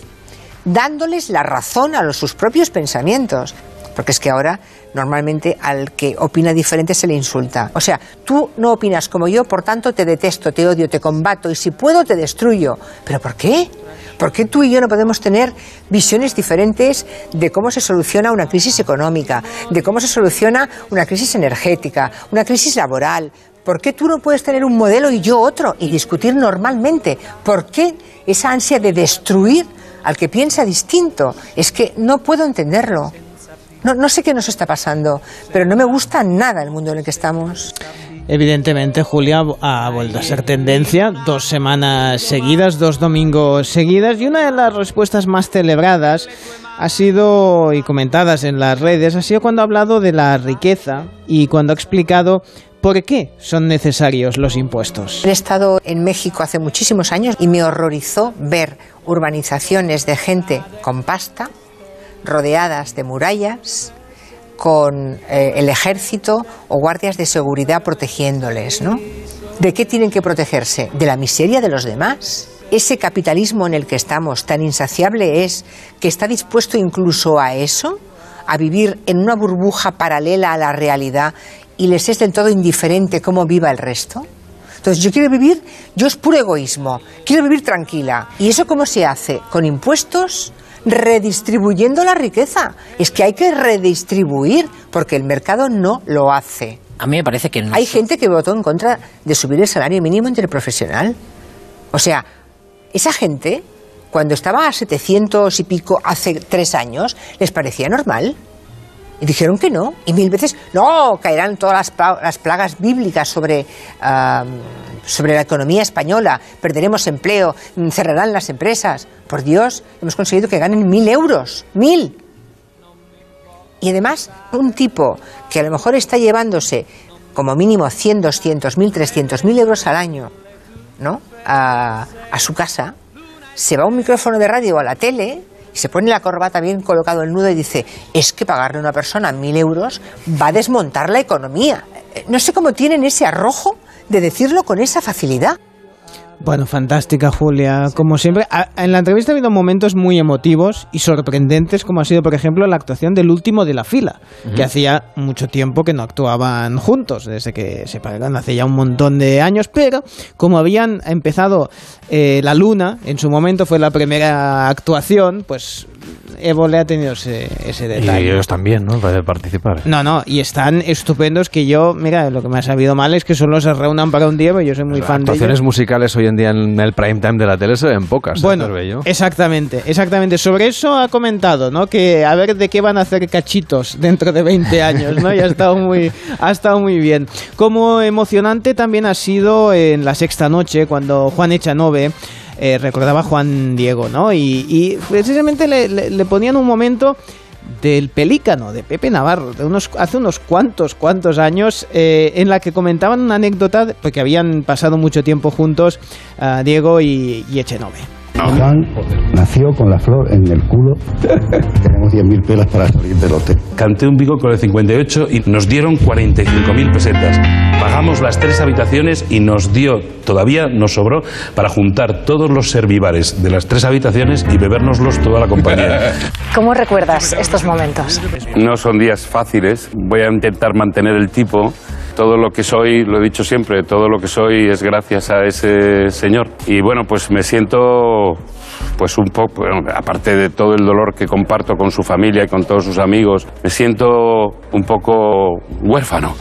dándoles la razón a los, sus propios pensamientos. Porque es que ahora normalmente al que opina diferente se le insulta. O sea, tú no opinas como yo, por tanto te detesto, te odio, te combato y si puedo te destruyo. ¿Pero por qué? ¿Por qué tú y yo no podemos tener visiones diferentes de cómo se soluciona una crisis económica, de cómo se soluciona una crisis energética, una crisis laboral? ¿Por qué tú no puedes tener un modelo y yo otro y discutir normalmente? ¿Por qué esa ansia de destruir al que piensa distinto? Es que no puedo entenderlo. No, no sé qué nos está pasando, pero no me gusta nada el mundo en el que estamos. Evidentemente, Julia ha vuelto a ser tendencia dos semanas seguidas, dos domingos seguidas, y una de las respuestas más celebradas ha sido, y comentadas en las redes, ha sido cuando ha hablado de la riqueza y cuando ha explicado por qué son necesarios los impuestos. He estado en México hace muchísimos años y me horrorizó ver urbanizaciones de gente con pasta, rodeadas de murallas, con eh, el ejército o guardias de seguridad protegiéndoles, ¿no? ¿De qué tienen que protegerse? ¿De la miseria de los demás? Ese capitalismo en el que estamos tan insaciable es que está dispuesto incluso a eso, a vivir en una burbuja paralela a la realidad y les es del todo indiferente cómo viva el resto. Entonces yo quiero vivir, yo es puro egoísmo, quiero vivir tranquila. ¿Y eso cómo se hace? ¿Con impuestos? Redistribuyendo la riqueza. Es que hay que redistribuir porque el mercado no lo hace. A mí me parece que no. Hay gente que votó en contra de subir el salario mínimo interprofesional. O sea, esa gente, cuando estaba a 700 y pico hace tres años, les parecía normal. Y dijeron que no. Y mil veces, no, caerán todas las, las plagas bíblicas sobre, ah, sobre la economía española, perderemos empleo, mm, cerrarán las empresas. Por Dios, hemos conseguido que ganen mil euros. ¡Mil! Y además, un tipo que a lo mejor está llevándose como mínimo 100, 200, 1000, 300 mil euros al año, ¿no? A, a su casa, se va a un micrófono de radio o a la tele y se pone la corbata bien colocado el nudo y dice, es que pagarle a una persona mil euros va a desmontar la economía. Eh, No sé cómo tienen ese arrojo de decirlo con esa facilidad. Bueno, fantástica Julia, como siempre. En la entrevista ha habido momentos muy emotivos y sorprendentes, como ha sido, por ejemplo, la actuación del último de la fila, que hacía mucho tiempo que no actuaban juntos, desde que se pararon hace ya un montón de años, pero como habían empezado eh, La Luna, en su momento fue la primera actuación, pues Evo le ha tenido ese, ese Y detalle. ellos también, ¿no? Para participar. No, no, y están estupendos que yo, mira, lo que me ha sabido mal es que solo se reúnan para un día, pero yo soy muy fan de ellos. Actuaciones musicales hoy en día en el prime time de la tele se ven pocas. ¿eh, Bueno, Cervello? exactamente, exactamente. Sobre eso ha comentado, ¿no? Que a ver de qué van a hacer cachitos dentro de 20 años, ¿no? Y ha estado muy, ha estado muy bien. Como emocionante también ha sido en la sexta noche, cuando Juan Echanove eh, recordaba Juan Diego, ¿no? Y, y precisamente le, le- le ponían un momento del pelícano de Pepe Navarro de unos hace unos cuantos cuantos años eh, en la que comentaban una anécdota porque habían pasado mucho tiempo juntos ah, Diego y, y Echenove Juan nació con la flor en el culo. Tenemos 10.000 pelas para salir del hotel. Canté un bico con el 58 y nos dieron 45.000 pesetas. Pagamos las tres habitaciones y nos dio, todavía nos sobró, para juntar todos los servivares de las tres habitaciones y bebérnoslos toda la compañía. ¿Cómo recuerdas estos momentos? No son días fáciles. Voy a intentar mantener el tipo. Todo lo que soy, lo he dicho siempre, todo lo que soy es gracias a ese señor. Y bueno, pues me siento pues un poco, bueno, aparte de todo el dolor que comparto con su familia y con todos sus amigos, me siento un poco huérfano.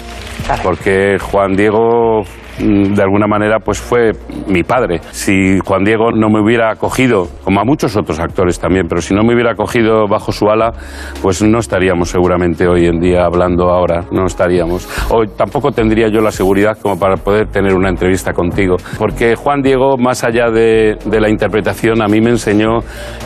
Porque Juan Diego de alguna manera pues fue mi padre. Si Juan Diego no me hubiera acogido, como a muchos otros actores también, pero si no me hubiera acogido bajo su ala, pues no estaríamos seguramente hoy en día hablando ahora, no estaríamos. Hoy tampoco tendría yo la seguridad como para poder tener una entrevista contigo, porque Juan Diego, más allá de, la interpretación, a mí me enseñó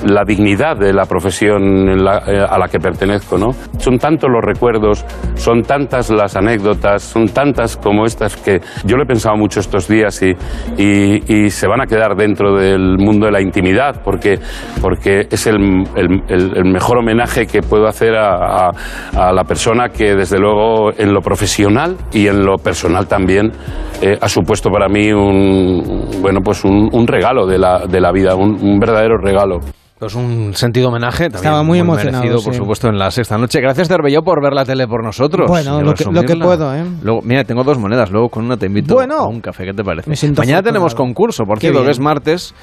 la dignidad de la profesión eh, a la que pertenezco, ¿no? Son tantos los recuerdos, son tantas las anécdotas, son tantas como estas que yo lo he pensado mucho estos días y, y- y se van a quedar dentro del mundo de la intimidad porque, porque es el, el- mejor homenaje que puedo hacer a, a- la persona que desde luego en lo profesional y en lo personal también eh, ha supuesto para mí un, bueno, pues un, un regalo de la, de la vida, un verdadero regalo. Pues un sentido homenaje también Estaba muy emocionado, merecido, por sí. supuesto, en la sexta noche. Gracias, Derbelló, por ver la tele por nosotros. Bueno, lo que- lo que resumirla. puedo, ¿eh? Luego, mira, tengo dos monedas. Luego con una te invito Bueno. a un café. ¿Qué te parece? Mañana tenemos concurso, por cierto, que es martes.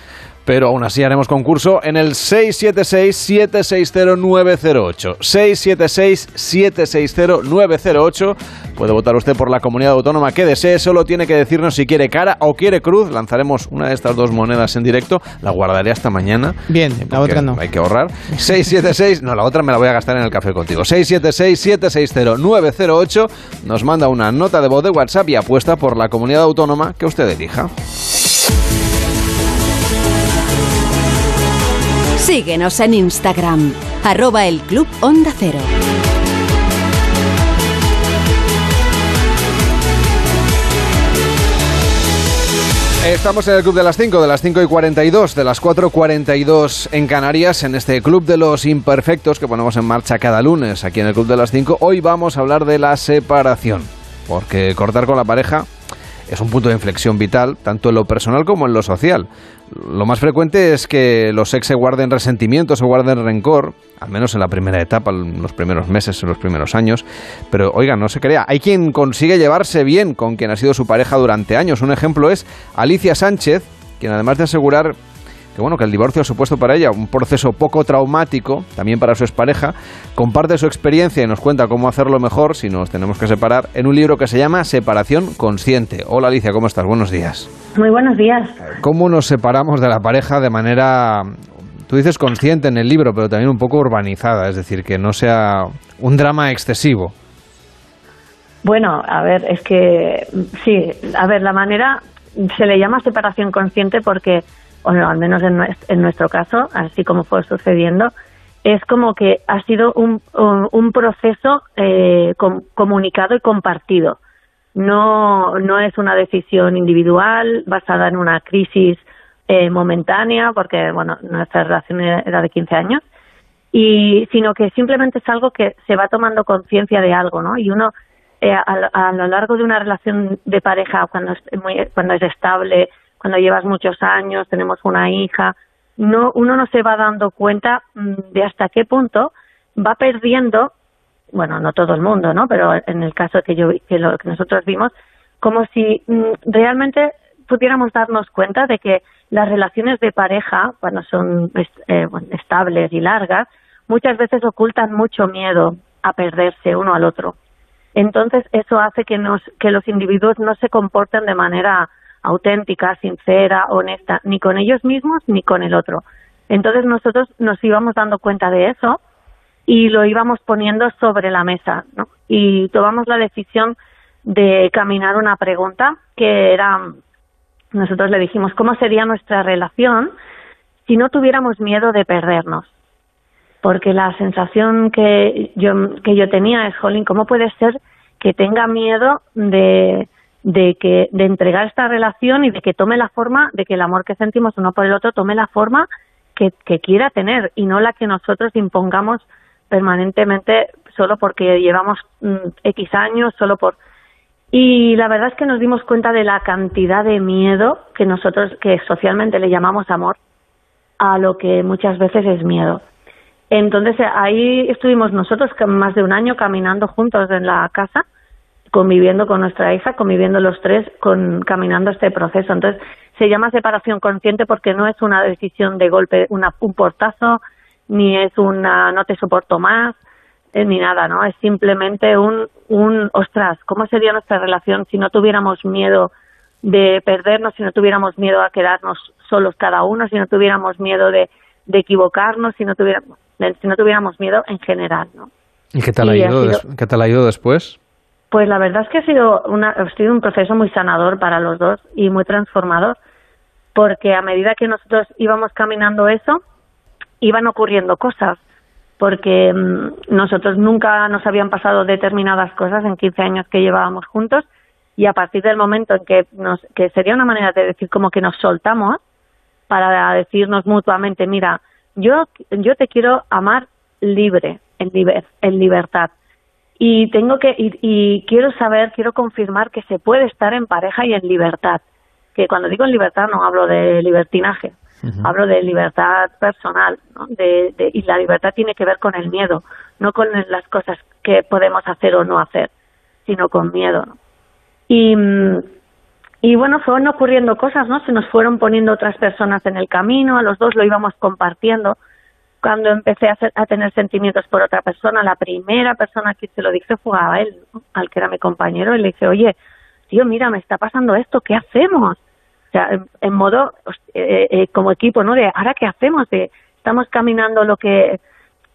Pero aún así haremos concurso en el 676-760-908. 676-760-908. Puede votar usted por la comunidad autónoma que desee. Solo tiene que decirnos si quiere cara o quiere cruz. Lanzaremos una de estas dos monedas en directo. La guardaré hasta mañana. Bien, la otra no. Hay que ahorrar. 676, no, la otra me la voy a gastar en el café contigo. 676-760-908. Nos manda una nota de voz de WhatsApp y apuesta por la comunidad autónoma que usted elija. Síguenos en Instagram, arroba el Club Onda Cero. Estamos en el Club de las 5, de las 5 y 42, de las 4 y 42 en Canarias, en este Club de los Imperfectos que ponemos en marcha cada lunes aquí en el Club de las 5. Hoy vamos a hablar de la separación, porque cortar con la pareja es un punto de inflexión vital, tanto en lo personal como en lo social. Lo más frecuente es que los ex se guarden resentimientos o guarden rencor, al menos en la primera etapa, en los primeros meses, en los primeros años. Pero oiga, no se crea, hay quien consigue llevarse bien con quien ha sido su pareja durante años. Un ejemplo es Alicia Sánchez, quien además de asegurar que bueno, que el divorcio ha supuesto para ella un proceso poco traumático, también para su expareja, comparte su experiencia y nos cuenta cómo hacerlo mejor si nos tenemos que separar en un libro que se llama Separación Consciente. Hola Alicia, ¿cómo estás? Buenos días. Muy buenos días. ¿Cómo nos separamos de la pareja de manera, tú dices consciente en el libro, pero también un poco urbanizada, es decir, que no sea un drama excesivo? Bueno, a ver, es que sí, a ver, la manera se le llama separación consciente porque, bueno, al menos en nuestro caso, así como fue sucediendo, es como que ha sido un, un, un proceso eh, com- comunicado y compartido. No, no es una decisión individual basada en una crisis eh, momentánea, porque, bueno, nuestra relación era de 15 años, y sino que simplemente es algo que se va tomando conciencia de algo, ¿no? Y uno eh, a, a lo largo de una relación de pareja, cuando es, muy- cuando es estable, cuando llevas muchos años, tenemos una hija, no, uno no se va dando cuenta mm, de hasta qué punto va perdiendo, bueno, no todo el mundo, ¿no? Pero en el caso que yo que lo que nosotros vimos, como si mm, realmente pudiéramos darnos cuenta de que las relaciones de pareja, cuando son eh, estables y largas, muchas veces ocultan mucho miedo a perderse uno al otro. Entonces, eso hace que, nos, que los individuos no se comporten de manera auténtica, sincera, honesta, ni con ellos mismos ni con el otro. Entonces, nosotros nos íbamos dando cuenta de eso y lo íbamos poniendo sobre la mesa, ¿no? Y tomamos la decisión de caminar una pregunta que era, nosotros le dijimos, ¿cómo sería nuestra relación si no tuviéramos miedo de perdernos? porque la sensación que yo, que yo tenía es, jolín, ¿cómo puede ser que tenga miedo de, de que de entregar esta relación y de que tome la forma de que el amor que sentimos uno por el otro tome la forma que, quiera tener y no la que nosotros impongamos permanentemente solo porque llevamos mm, X años, solo por... Y la verdad es que nos dimos cuenta de la cantidad de miedo que nosotros, que socialmente le llamamos amor, a lo que muchas veces es miedo. Entonces ahí estuvimos nosotros más de un año caminando juntos en la casa, conviviendo con nuestra hija, conviviendo los tres, con, caminando este proceso. Entonces se llama separación consciente porque no es una decisión de golpe, una, un portazo, ni es una no te soporto más, eh, ni nada, ¿no? Es simplemente un, un, ostras, ¿cómo sería nuestra relación si no tuviéramos miedo de perdernos, si no tuviéramos miedo a quedarnos solos cada uno, si no tuviéramos miedo de, de equivocarnos, si no tuviéramos, si no tuviéramos miedo en general, ¿no? ¿Y qué tal, ha ido, qué tal ha ido después? Pues la verdad es que ha sido, una, ha sido un proceso muy sanador para los dos y muy transformador, porque a medida que nosotros íbamos caminando eso, iban ocurriendo cosas, porque mm, nosotros nunca nos habían pasado determinadas cosas en 15 años que llevábamos juntos y a partir del momento en que nos, que sería una manera de decir como que nos soltamos para decirnos mutuamente, mira, yo, yo te quiero amar libre, en, liber, en libertad. Y tengo que, y, y quiero saber, quiero confirmar que se puede estar en pareja y en libertad. Que cuando digo en libertad no hablo de libertinaje, Hablo de libertad personal, ¿no? de, de, y la libertad tiene que ver con el miedo, no con las cosas que podemos hacer o no hacer, sino con miedo. ¿no? Y, y bueno, fueron ocurriendo cosas, ¿no? Se nos fueron poniendo otras personas en el camino, a los dos lo íbamos compartiendo. Cuando empecé a, tener sentimientos por otra persona, la primera persona que se lo dije fue a él, al que era mi compañero, y le dije, oye, tío, mira, me está pasando esto, ¿qué hacemos? sea, en, modo eh, eh, como equipo, ¿no? De ahora qué hacemos, de estamos caminando lo que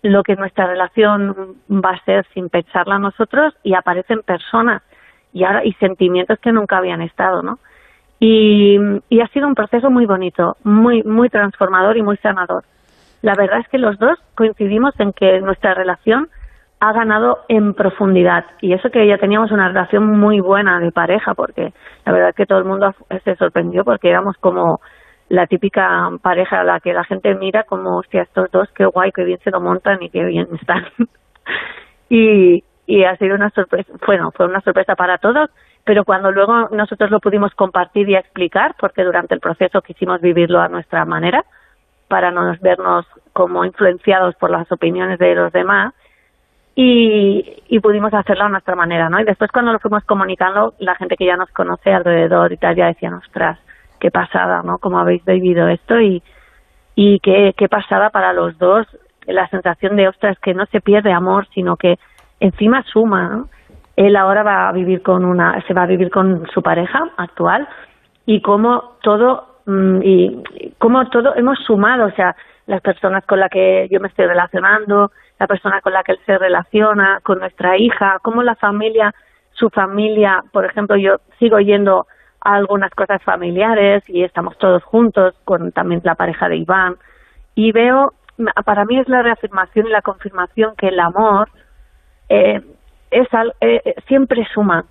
lo que nuestra relación va a ser sin pensarla nosotros y aparecen personas y ahora y sentimientos que nunca habían estado, ¿no? Y, y ha sido un proceso muy bonito, muy muy transformador y muy sanador. La verdad es que los dos coincidimos en que nuestra relación ha ganado en profundidad. Y eso que ya teníamos una relación muy buena de pareja, porque la verdad es que todo el mundo se sorprendió porque éramos como la típica pareja a la que la gente mira como, hostia, estos dos, qué guay, qué bien se lo montan y qué bien están. y, y ha sido una sorpresa, bueno, fue una sorpresa para todos, pero cuando luego nosotros lo pudimos compartir y explicar, porque durante el proceso quisimos vivirlo a nuestra manera, para no vernos como influenciados por las opiniones de los demás, y, y pudimos hacerlo a nuestra manera, ¿no? Y después cuando lo fuimos comunicando, la gente que ya nos conoce alrededor y tal ya decían, ostras, qué pasada, ¿no? Cómo habéis vivido esto y, y qué, qué pasada para los dos la sensación de, ostras, que no se pierde amor, sino que encima suma. Él ahora va a vivir con una, se va a vivir con su pareja actual y cómo todo, y cómo todo hemos sumado, o sea, las personas con las que yo me estoy relacionando, la persona con la que él se relaciona, con nuestra hija, cómo la familia, su familia, por ejemplo, yo sigo yendo a algunas cosas familiares y estamos todos juntos con también la pareja de Iván y veo, para mí es la reafirmación y la confirmación que el amor eh, es eh, siempre suma.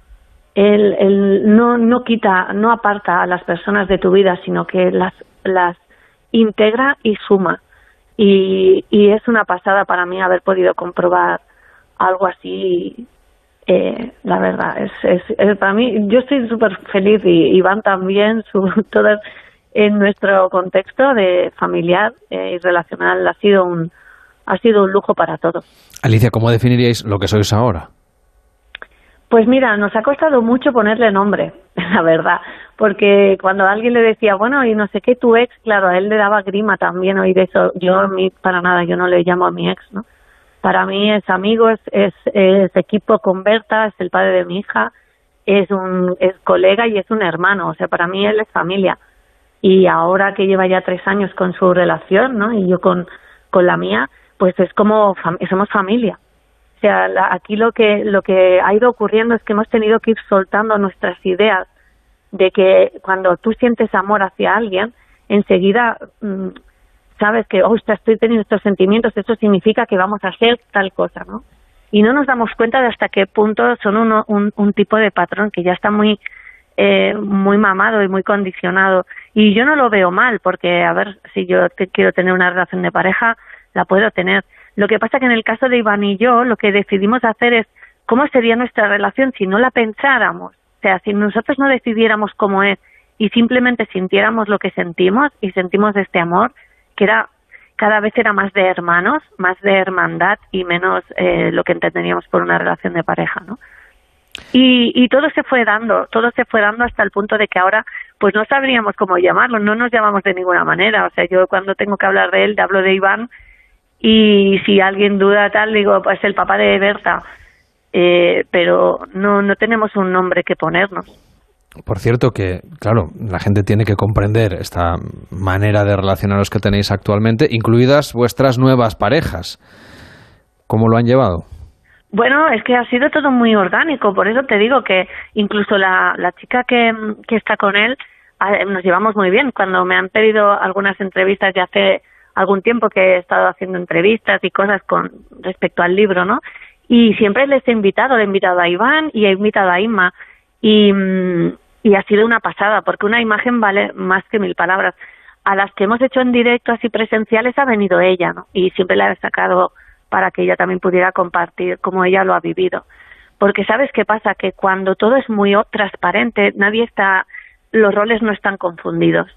El, el, no, no quita, no aparta a las personas de tu vida, sino que las, las integra y suma. Y, y es una pasada para mí haber podido comprobar algo así eh, la verdad. Es, es, para mí yo estoy súper feliz y Iván también su todo en nuestro contexto de familiar eh, y relacional ha sido un ha sido un lujo para todos. Alicia cómo definiríais lo que sois ahora pues mira, nos ha costado mucho ponerle nombre, la verdad, porque cuando alguien le decía, bueno, y no sé qué, tu ex, claro, a él le daba grima también oír eso. Yo, a para nada, yo no le llamo a mi ex, ¿no? Para mí es amigo, es, es, es equipo con Berta, es el padre de mi hija, es un es colega y es un hermano, o sea, para mí él es familia. Y ahora que lleva ya tres años con su relación, ¿no? Y yo con, con la mía, pues es como, somos familia o sea, aquí lo que, lo que ha ido ocurriendo es que hemos tenido que ir soltando nuestras ideas de que cuando tú sientes amor hacia alguien, enseguida mm, sabes que, oh, estoy teniendo estos sentimientos, eso significa que vamos a hacer tal cosa, ¿no? Y no nos damos cuenta de hasta qué punto son un, un tipo de patrón que ya está muy eh, muy mamado y muy condicionado. Y yo no lo veo mal, porque, a ver, si yo te- quiero tener una relación de pareja, la puedo tener. Lo que pasa que en el caso de Iván y yo, lo que decidimos hacer es cómo sería nuestra relación si no la pensáramos. O sea, si nosotros no decidiéramos cómo es y simplemente sintiéramos lo que sentimos y sentimos este amor, que era cada vez era más de hermanos, más de hermandad y menos eh, lo que entenderíamos por una relación de pareja, ¿no? Y, y todo se fue dando, todo se fue dando hasta el punto de que ahora pues no sabríamos cómo llamarlo, no nos llamamos de ninguna manera. O sea, yo cuando tengo que hablar de él, hablo de Iván y si alguien duda tal, digo, pues el papá de Berta. Eh, pero no, no tenemos un nombre que ponernos. Por cierto que, claro, la gente tiene que comprender esta manera de relacionaros que tenéis actualmente, incluidas vuestras nuevas parejas. ¿Cómo lo han llevado? Bueno, es que ha sido todo muy orgánico, por eso te digo que incluso la, la chica que, que está con él ah, nos llevamos muy bien. Cuando me han pedido algunas entrevistas ya hace algún tiempo que he estado haciendo entrevistas y cosas con respecto al libro, ¿no? Y siempre les he invitado, le he invitado a Iván y he invitado a Inma y, mm, y ha sido una pasada porque una imagen vale más que mil palabras. A las que hemos hecho en directo así presenciales ha venido ella, ¿no? Y siempre la he sacado para que ella también pudiera compartir cómo ella lo ha vivido. Porque sabes qué pasa, que cuando todo es muy transparente, nadie está, los roles no están confundidos.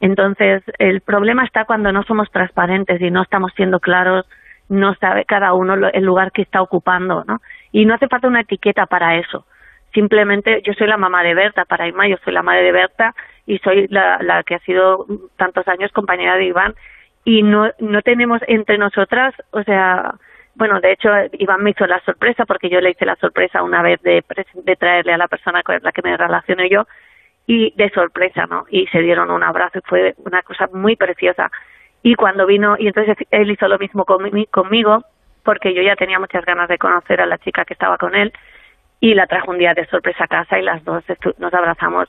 Entonces, el problema está cuando no somos transparentes y no estamos siendo claros, no sabe cada uno lo- el lugar que está ocupando, ¿no? Y no hace falta una etiqueta para eso. Simplemente yo soy la mamá de Berta, para Irma yo soy la madre de Berta y soy la, la que ha sido tantos años compañera de Iván y no, no tenemos entre nosotras, o sea, bueno, de hecho Iván me hizo la sorpresa porque yo le hice la sorpresa una vez de, de traerle a la persona con la que me relacioné yo y de sorpresa, ¿no? Y se dieron un abrazo y fue una cosa muy preciosa. Y cuando vino, y entonces él hizo lo mismo conmi- conmigo, porque yo ya tenía muchas ganas de conocer a la chica que estaba con él, y la trajo un día de sorpresa a casa y las dos nos abrazamos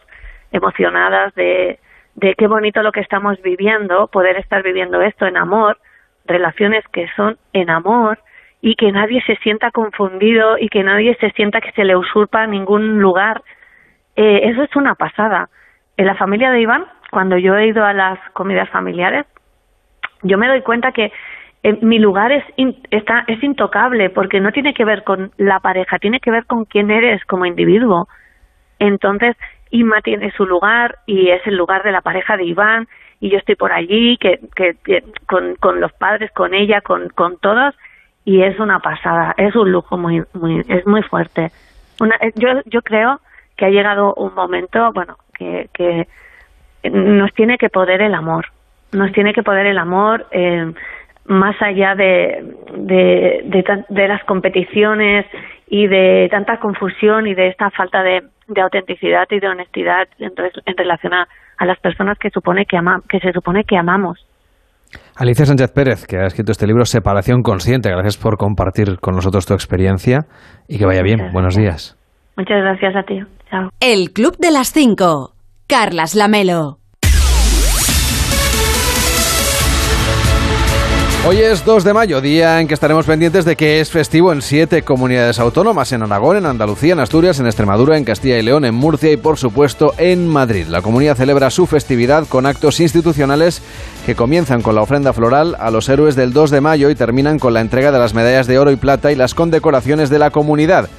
emocionadas de, de qué bonito lo que estamos viviendo, poder estar viviendo esto en amor, relaciones que son en amor y que nadie se sienta confundido y que nadie se sienta que se le usurpa ningún lugar. Eh, eso es una pasada. En la familia de Iván, cuando yo he ido a las comidas familiares, yo me doy cuenta que eh, mi lugar es, in- está, es intocable porque no tiene que ver con la pareja, tiene que ver con quién eres como individuo. Entonces, Inma tiene su lugar y es el lugar de la pareja de Iván y yo estoy por allí que, que, con, con los padres, con ella, con, con todos y es una pasada, es un lujo muy, muy, es muy fuerte. Una, eh, yo, yo creo que ha llegado un momento, bueno, que, que nos tiene que poder el amor, nos tiene que poder el amor eh, más allá de, de, de, las competiciones y de tanta confusión y de esta falta de, de autenticidad y de honestidad en, en relación a, a las personas que supone que ama, que se supone que amamos. Alicia Sánchez Pérez, que ha escrito este libro Separación Consciente. Gracias por compartir con nosotros tu experiencia y que vaya bien. Buenos días. Muchas gracias a ti. Chao. El Club de las Cinco. Carlas Lamelo. Hoy es 2 de mayo, día en que estaremos pendientes de que es festivo en siete comunidades autónomas, en Aragón, en Andalucía, en Asturias, en Extremadura, en Castilla y León, en Murcia y por supuesto en Madrid. La comunidad celebra su festividad con actos institucionales que comienzan con la ofrenda floral a los héroes del 2 de mayo y terminan con la entrega de las medallas de oro y plata y las condecoraciones de la comunidad.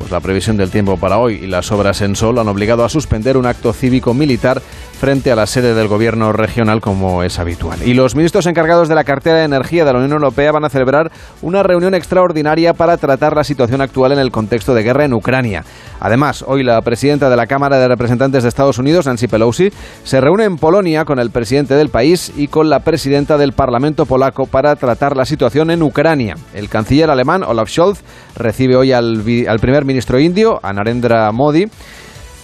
Pues la previsión del tiempo para hoy y las obras en sol han obligado a suspender un acto cívico-militar frente a la sede del gobierno regional como es habitual. Y los ministros encargados de la cartera de energía de la Unión Europea van a celebrar una reunión extraordinaria para tratar la situación actual en el contexto de guerra en Ucrania. Además, hoy la presidenta de la Cámara de Representantes de Estados Unidos, Nancy Pelosi, se reúne en Polonia con el presidente del país y con la presidenta del Parlamento polaco para tratar la situación en Ucrania. El canciller alemán Olaf Scholz recibe hoy al, primer ministro indio, Narendra Modi,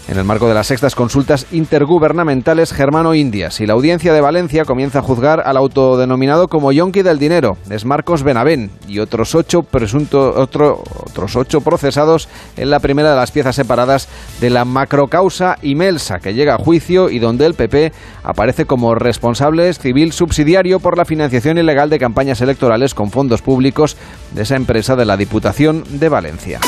en el marco de las sextas consultas intergubernamentales germano-indias. Y la audiencia de Valencia comienza a juzgar al autodenominado como yonki del dinero, es Marcos Benavén, y otros ocho, presunto, otro- otros ocho procesados en la primera de las piezas separadas de la macrocausa Imelsa, que llega a juicio y donde el PP aparece como responsable civil subsidiario por la financiación ilegal de campañas electorales con fondos públicos de esa empresa de la Diputación de Valencia.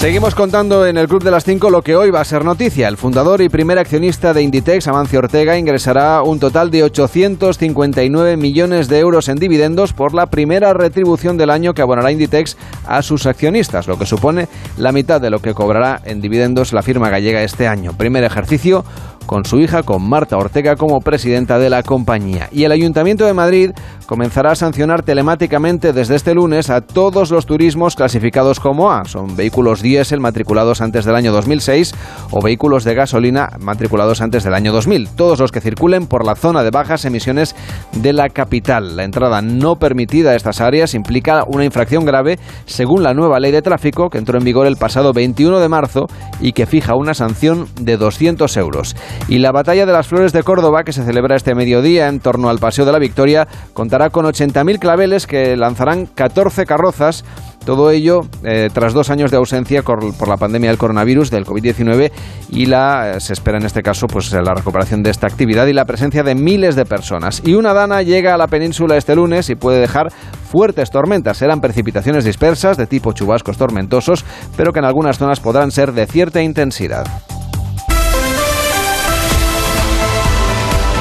Seguimos contando en el Club de las 5 lo que hoy va a ser noticia. El fundador y primer accionista de Inditex, Amancio Ortega, ingresará un total de 859 millones de euros en dividendos por la primera retribución del año que abonará Inditex a sus accionistas, lo que supone la mitad de lo que cobrará en dividendos la firma gallega este año. Primer ejercicio con su hija, con Marta Ortega como presidenta de la compañía. Y el Ayuntamiento de Madrid comenzará a sancionar telemáticamente desde este lunes a todos los turismos clasificados como A. Son vehículos diésel matriculados antes del año 2006 o vehículos de gasolina matriculados antes del año 2000. Todos los que circulen por la zona de bajas emisiones de la capital. La entrada no permitida a estas áreas implica una infracción grave según la nueva ley de tráfico que entró en vigor el pasado 21 de marzo y que fija una sanción de 200 euros. Y la Batalla de las Flores de Córdoba, que se celebra este mediodía en torno al Paseo de la Victoria, contará con 80.000 claveles que lanzarán 14 carrozas. Todo ello eh, tras dos años de ausencia por, por la pandemia del coronavirus, del COVID-19, y la, eh, se espera en este caso pues, la recuperación de esta actividad y la presencia de miles de personas. Y una dana llega a la península este lunes y puede dejar fuertes tormentas. Serán precipitaciones dispersas de tipo chubascos tormentosos, pero que en algunas zonas podrán ser de cierta intensidad.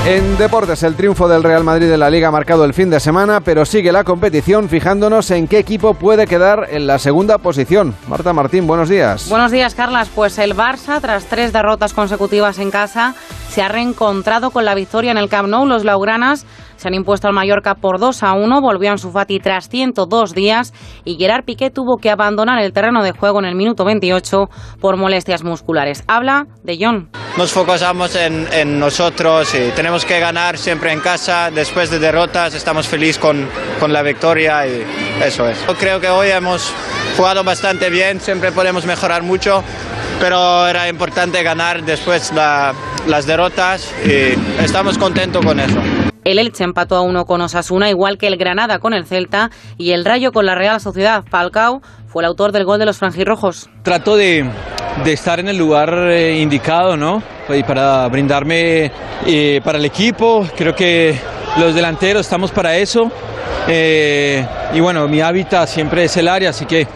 En deportes, el triunfo del Real Madrid en la Liga ha marcado el fin de semana, pero sigue la competición fijándonos en qué equipo puede quedar en la segunda posición. Marta Martín, buenos días. Buenos días, Carlas. Pues el Barça, tras tres derrotas consecutivas en casa, se ha reencontrado con la victoria en el Camp Nou. Los Laugranas se han impuesto al Mallorca por 2 a 1, volvió a su Fati tras 102 días y Gerard Piqué tuvo que abandonar el terreno de juego en el minuto 28 por molestias musculares. Habla de John. Nos focusamos en, en nosotros y tenemos que ganar siempre en casa. Después de derrotas estamos felices con, con la victoria y eso es. Yo creo que hoy hemos jugado bastante bien, siempre podemos mejorar mucho, pero era importante ganar después la, las derrotas y estamos contentos con eso. El Elche empató a uno con Osasuna, igual que el Granada con el Celta y el Rayo con la Real Sociedad. Falcao fue el autor del gol de los franjirrojos. Trato de, de estar en el lugar eh, indicado, ¿no? Y para brindarme eh, para el equipo. Creo que los delanteros estamos para eso. Eh, y bueno, mi hábitat siempre es el área, así que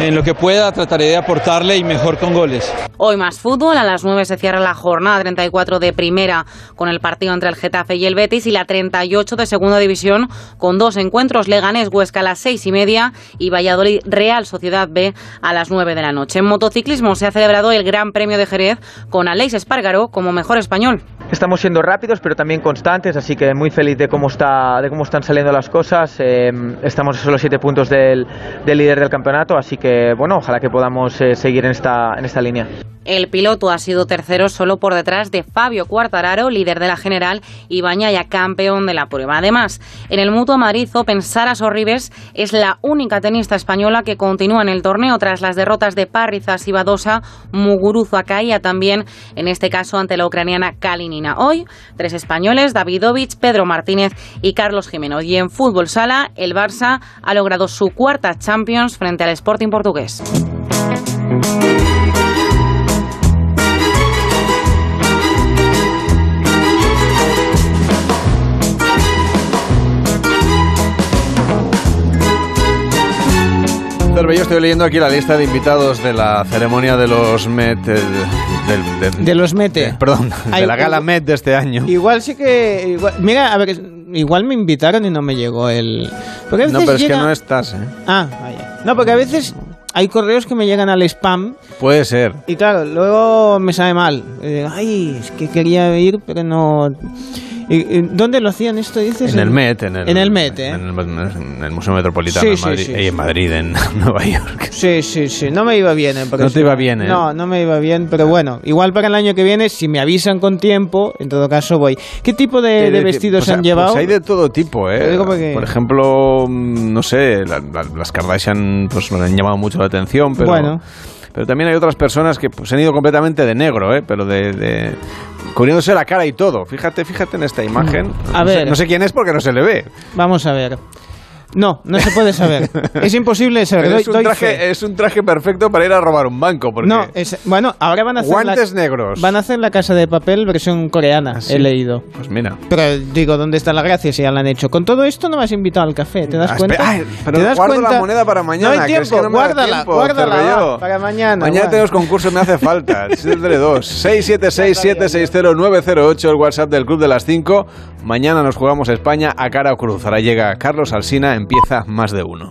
en lo que pueda trataré de aportarle y mejor con goles. Hoy más fútbol, a las 9 se cierra la jornada 34 de primera con el partido entre el Getafe y el Betis y la 38 de segunda división con dos encuentros, Leganés Huesca a las 6 y media y Valladolid Real Sociedad B a las 9 de la noche. En motociclismo se ha celebrado el Gran Premio de Jerez con Aleix Espargaró como mejor español. Estamos siendo rápidos, pero también constantes, así que muy feliz de cómo está, de cómo están saliendo las cosas. Eh, estamos a solo siete puntos del, del, líder del campeonato, así que bueno, ojalá que podamos eh, seguir en esta, en esta línea. El piloto ha sido tercero solo por detrás de Fabio Quartararo, líder de la general, y Bañaya, campeón de la prueba. Además, en el Mutuo Madrid Open, Sara Sorribes es la única tenista española que continúa en el torneo tras las derrotas de Parrizas y Badosa, Muguruza caía también, en este caso ante la ucraniana Kalinina. Hoy, tres españoles, Davidovich, Pedro Martínez y Carlos Jimeno. Y en fútbol sala, el Barça ha logrado su cuarta Champions frente al Sporting portugués. Yo estoy leyendo aquí la lista de invitados de la ceremonia de los Met. eh, De los Mete. eh, perdón, Ay, de la gala Met de este año. Igual sí que. igual- mira, a ver, igual me invitaron y no me llegó el. Porque a No, veces pero es que no estás, ¿eh? Ah, vaya. No, porque a veces hay correos que me llegan al spam Puede ser. y claro, luego me sabe mal. Digo, Ay, es que quería ir, pero no. ¿Y- y ¿Dónde lo hacían esto, dices? En el Met, en el, En el Met, ¿eh? en el, en el Museo Metropolitano Sí, en sí, Madrid, sí, y en. Madrid, en Nueva York. Sí, sí, sí. No me iba bien. eh, No te iba bien, ¿eh? No, no me iba bien, pero bueno, igual para el año que viene, si me avisan con tiempo, en todo caso voy. ¿Qué tipo de, de vestidos Pues, han llevado? Pues hay de todo tipo, ¿eh? Por ejemplo, mm, no sé, la- la- las Kardashian pues me han llamado mucho la atención, pero... Bueno. Pero también hay otras personas que pues, han ido completamente de negro, ¿eh? Pero de... de- cubriéndose la cara y todo. Fíjate, fíjate en esta imagen. A no Sé, ver. no sé quién es porque no se le ve. Vamos a ver. No, no se puede saber. es imposible saber. Doy- es, un doy traje, es un traje perfecto para ir a robar un banco. Porque No, es- bueno, ahora van a hacer Guantes la, negros. Van a hacer la casa de papel versión coreana, sí? he leído. Pues mira. Pero digo, ¿dónde está la gracia si ya la han hecho? Con todo esto no me has invitado al café, ¿te das Ah, cuenta? ay, pero ¿Te das guardo cuenta? la moneda para mañana. No hay tiempo, que no guárdala, tiempo, guárdala va, para mañana. Mañana tenemos concurso, me hace falta. Es de 2. 676-760-908, el WhatsApp del Club de las 5. Mañana nos jugamos España a cara o cruz. Ahora llega Carlos Alsina, empieza más de uno.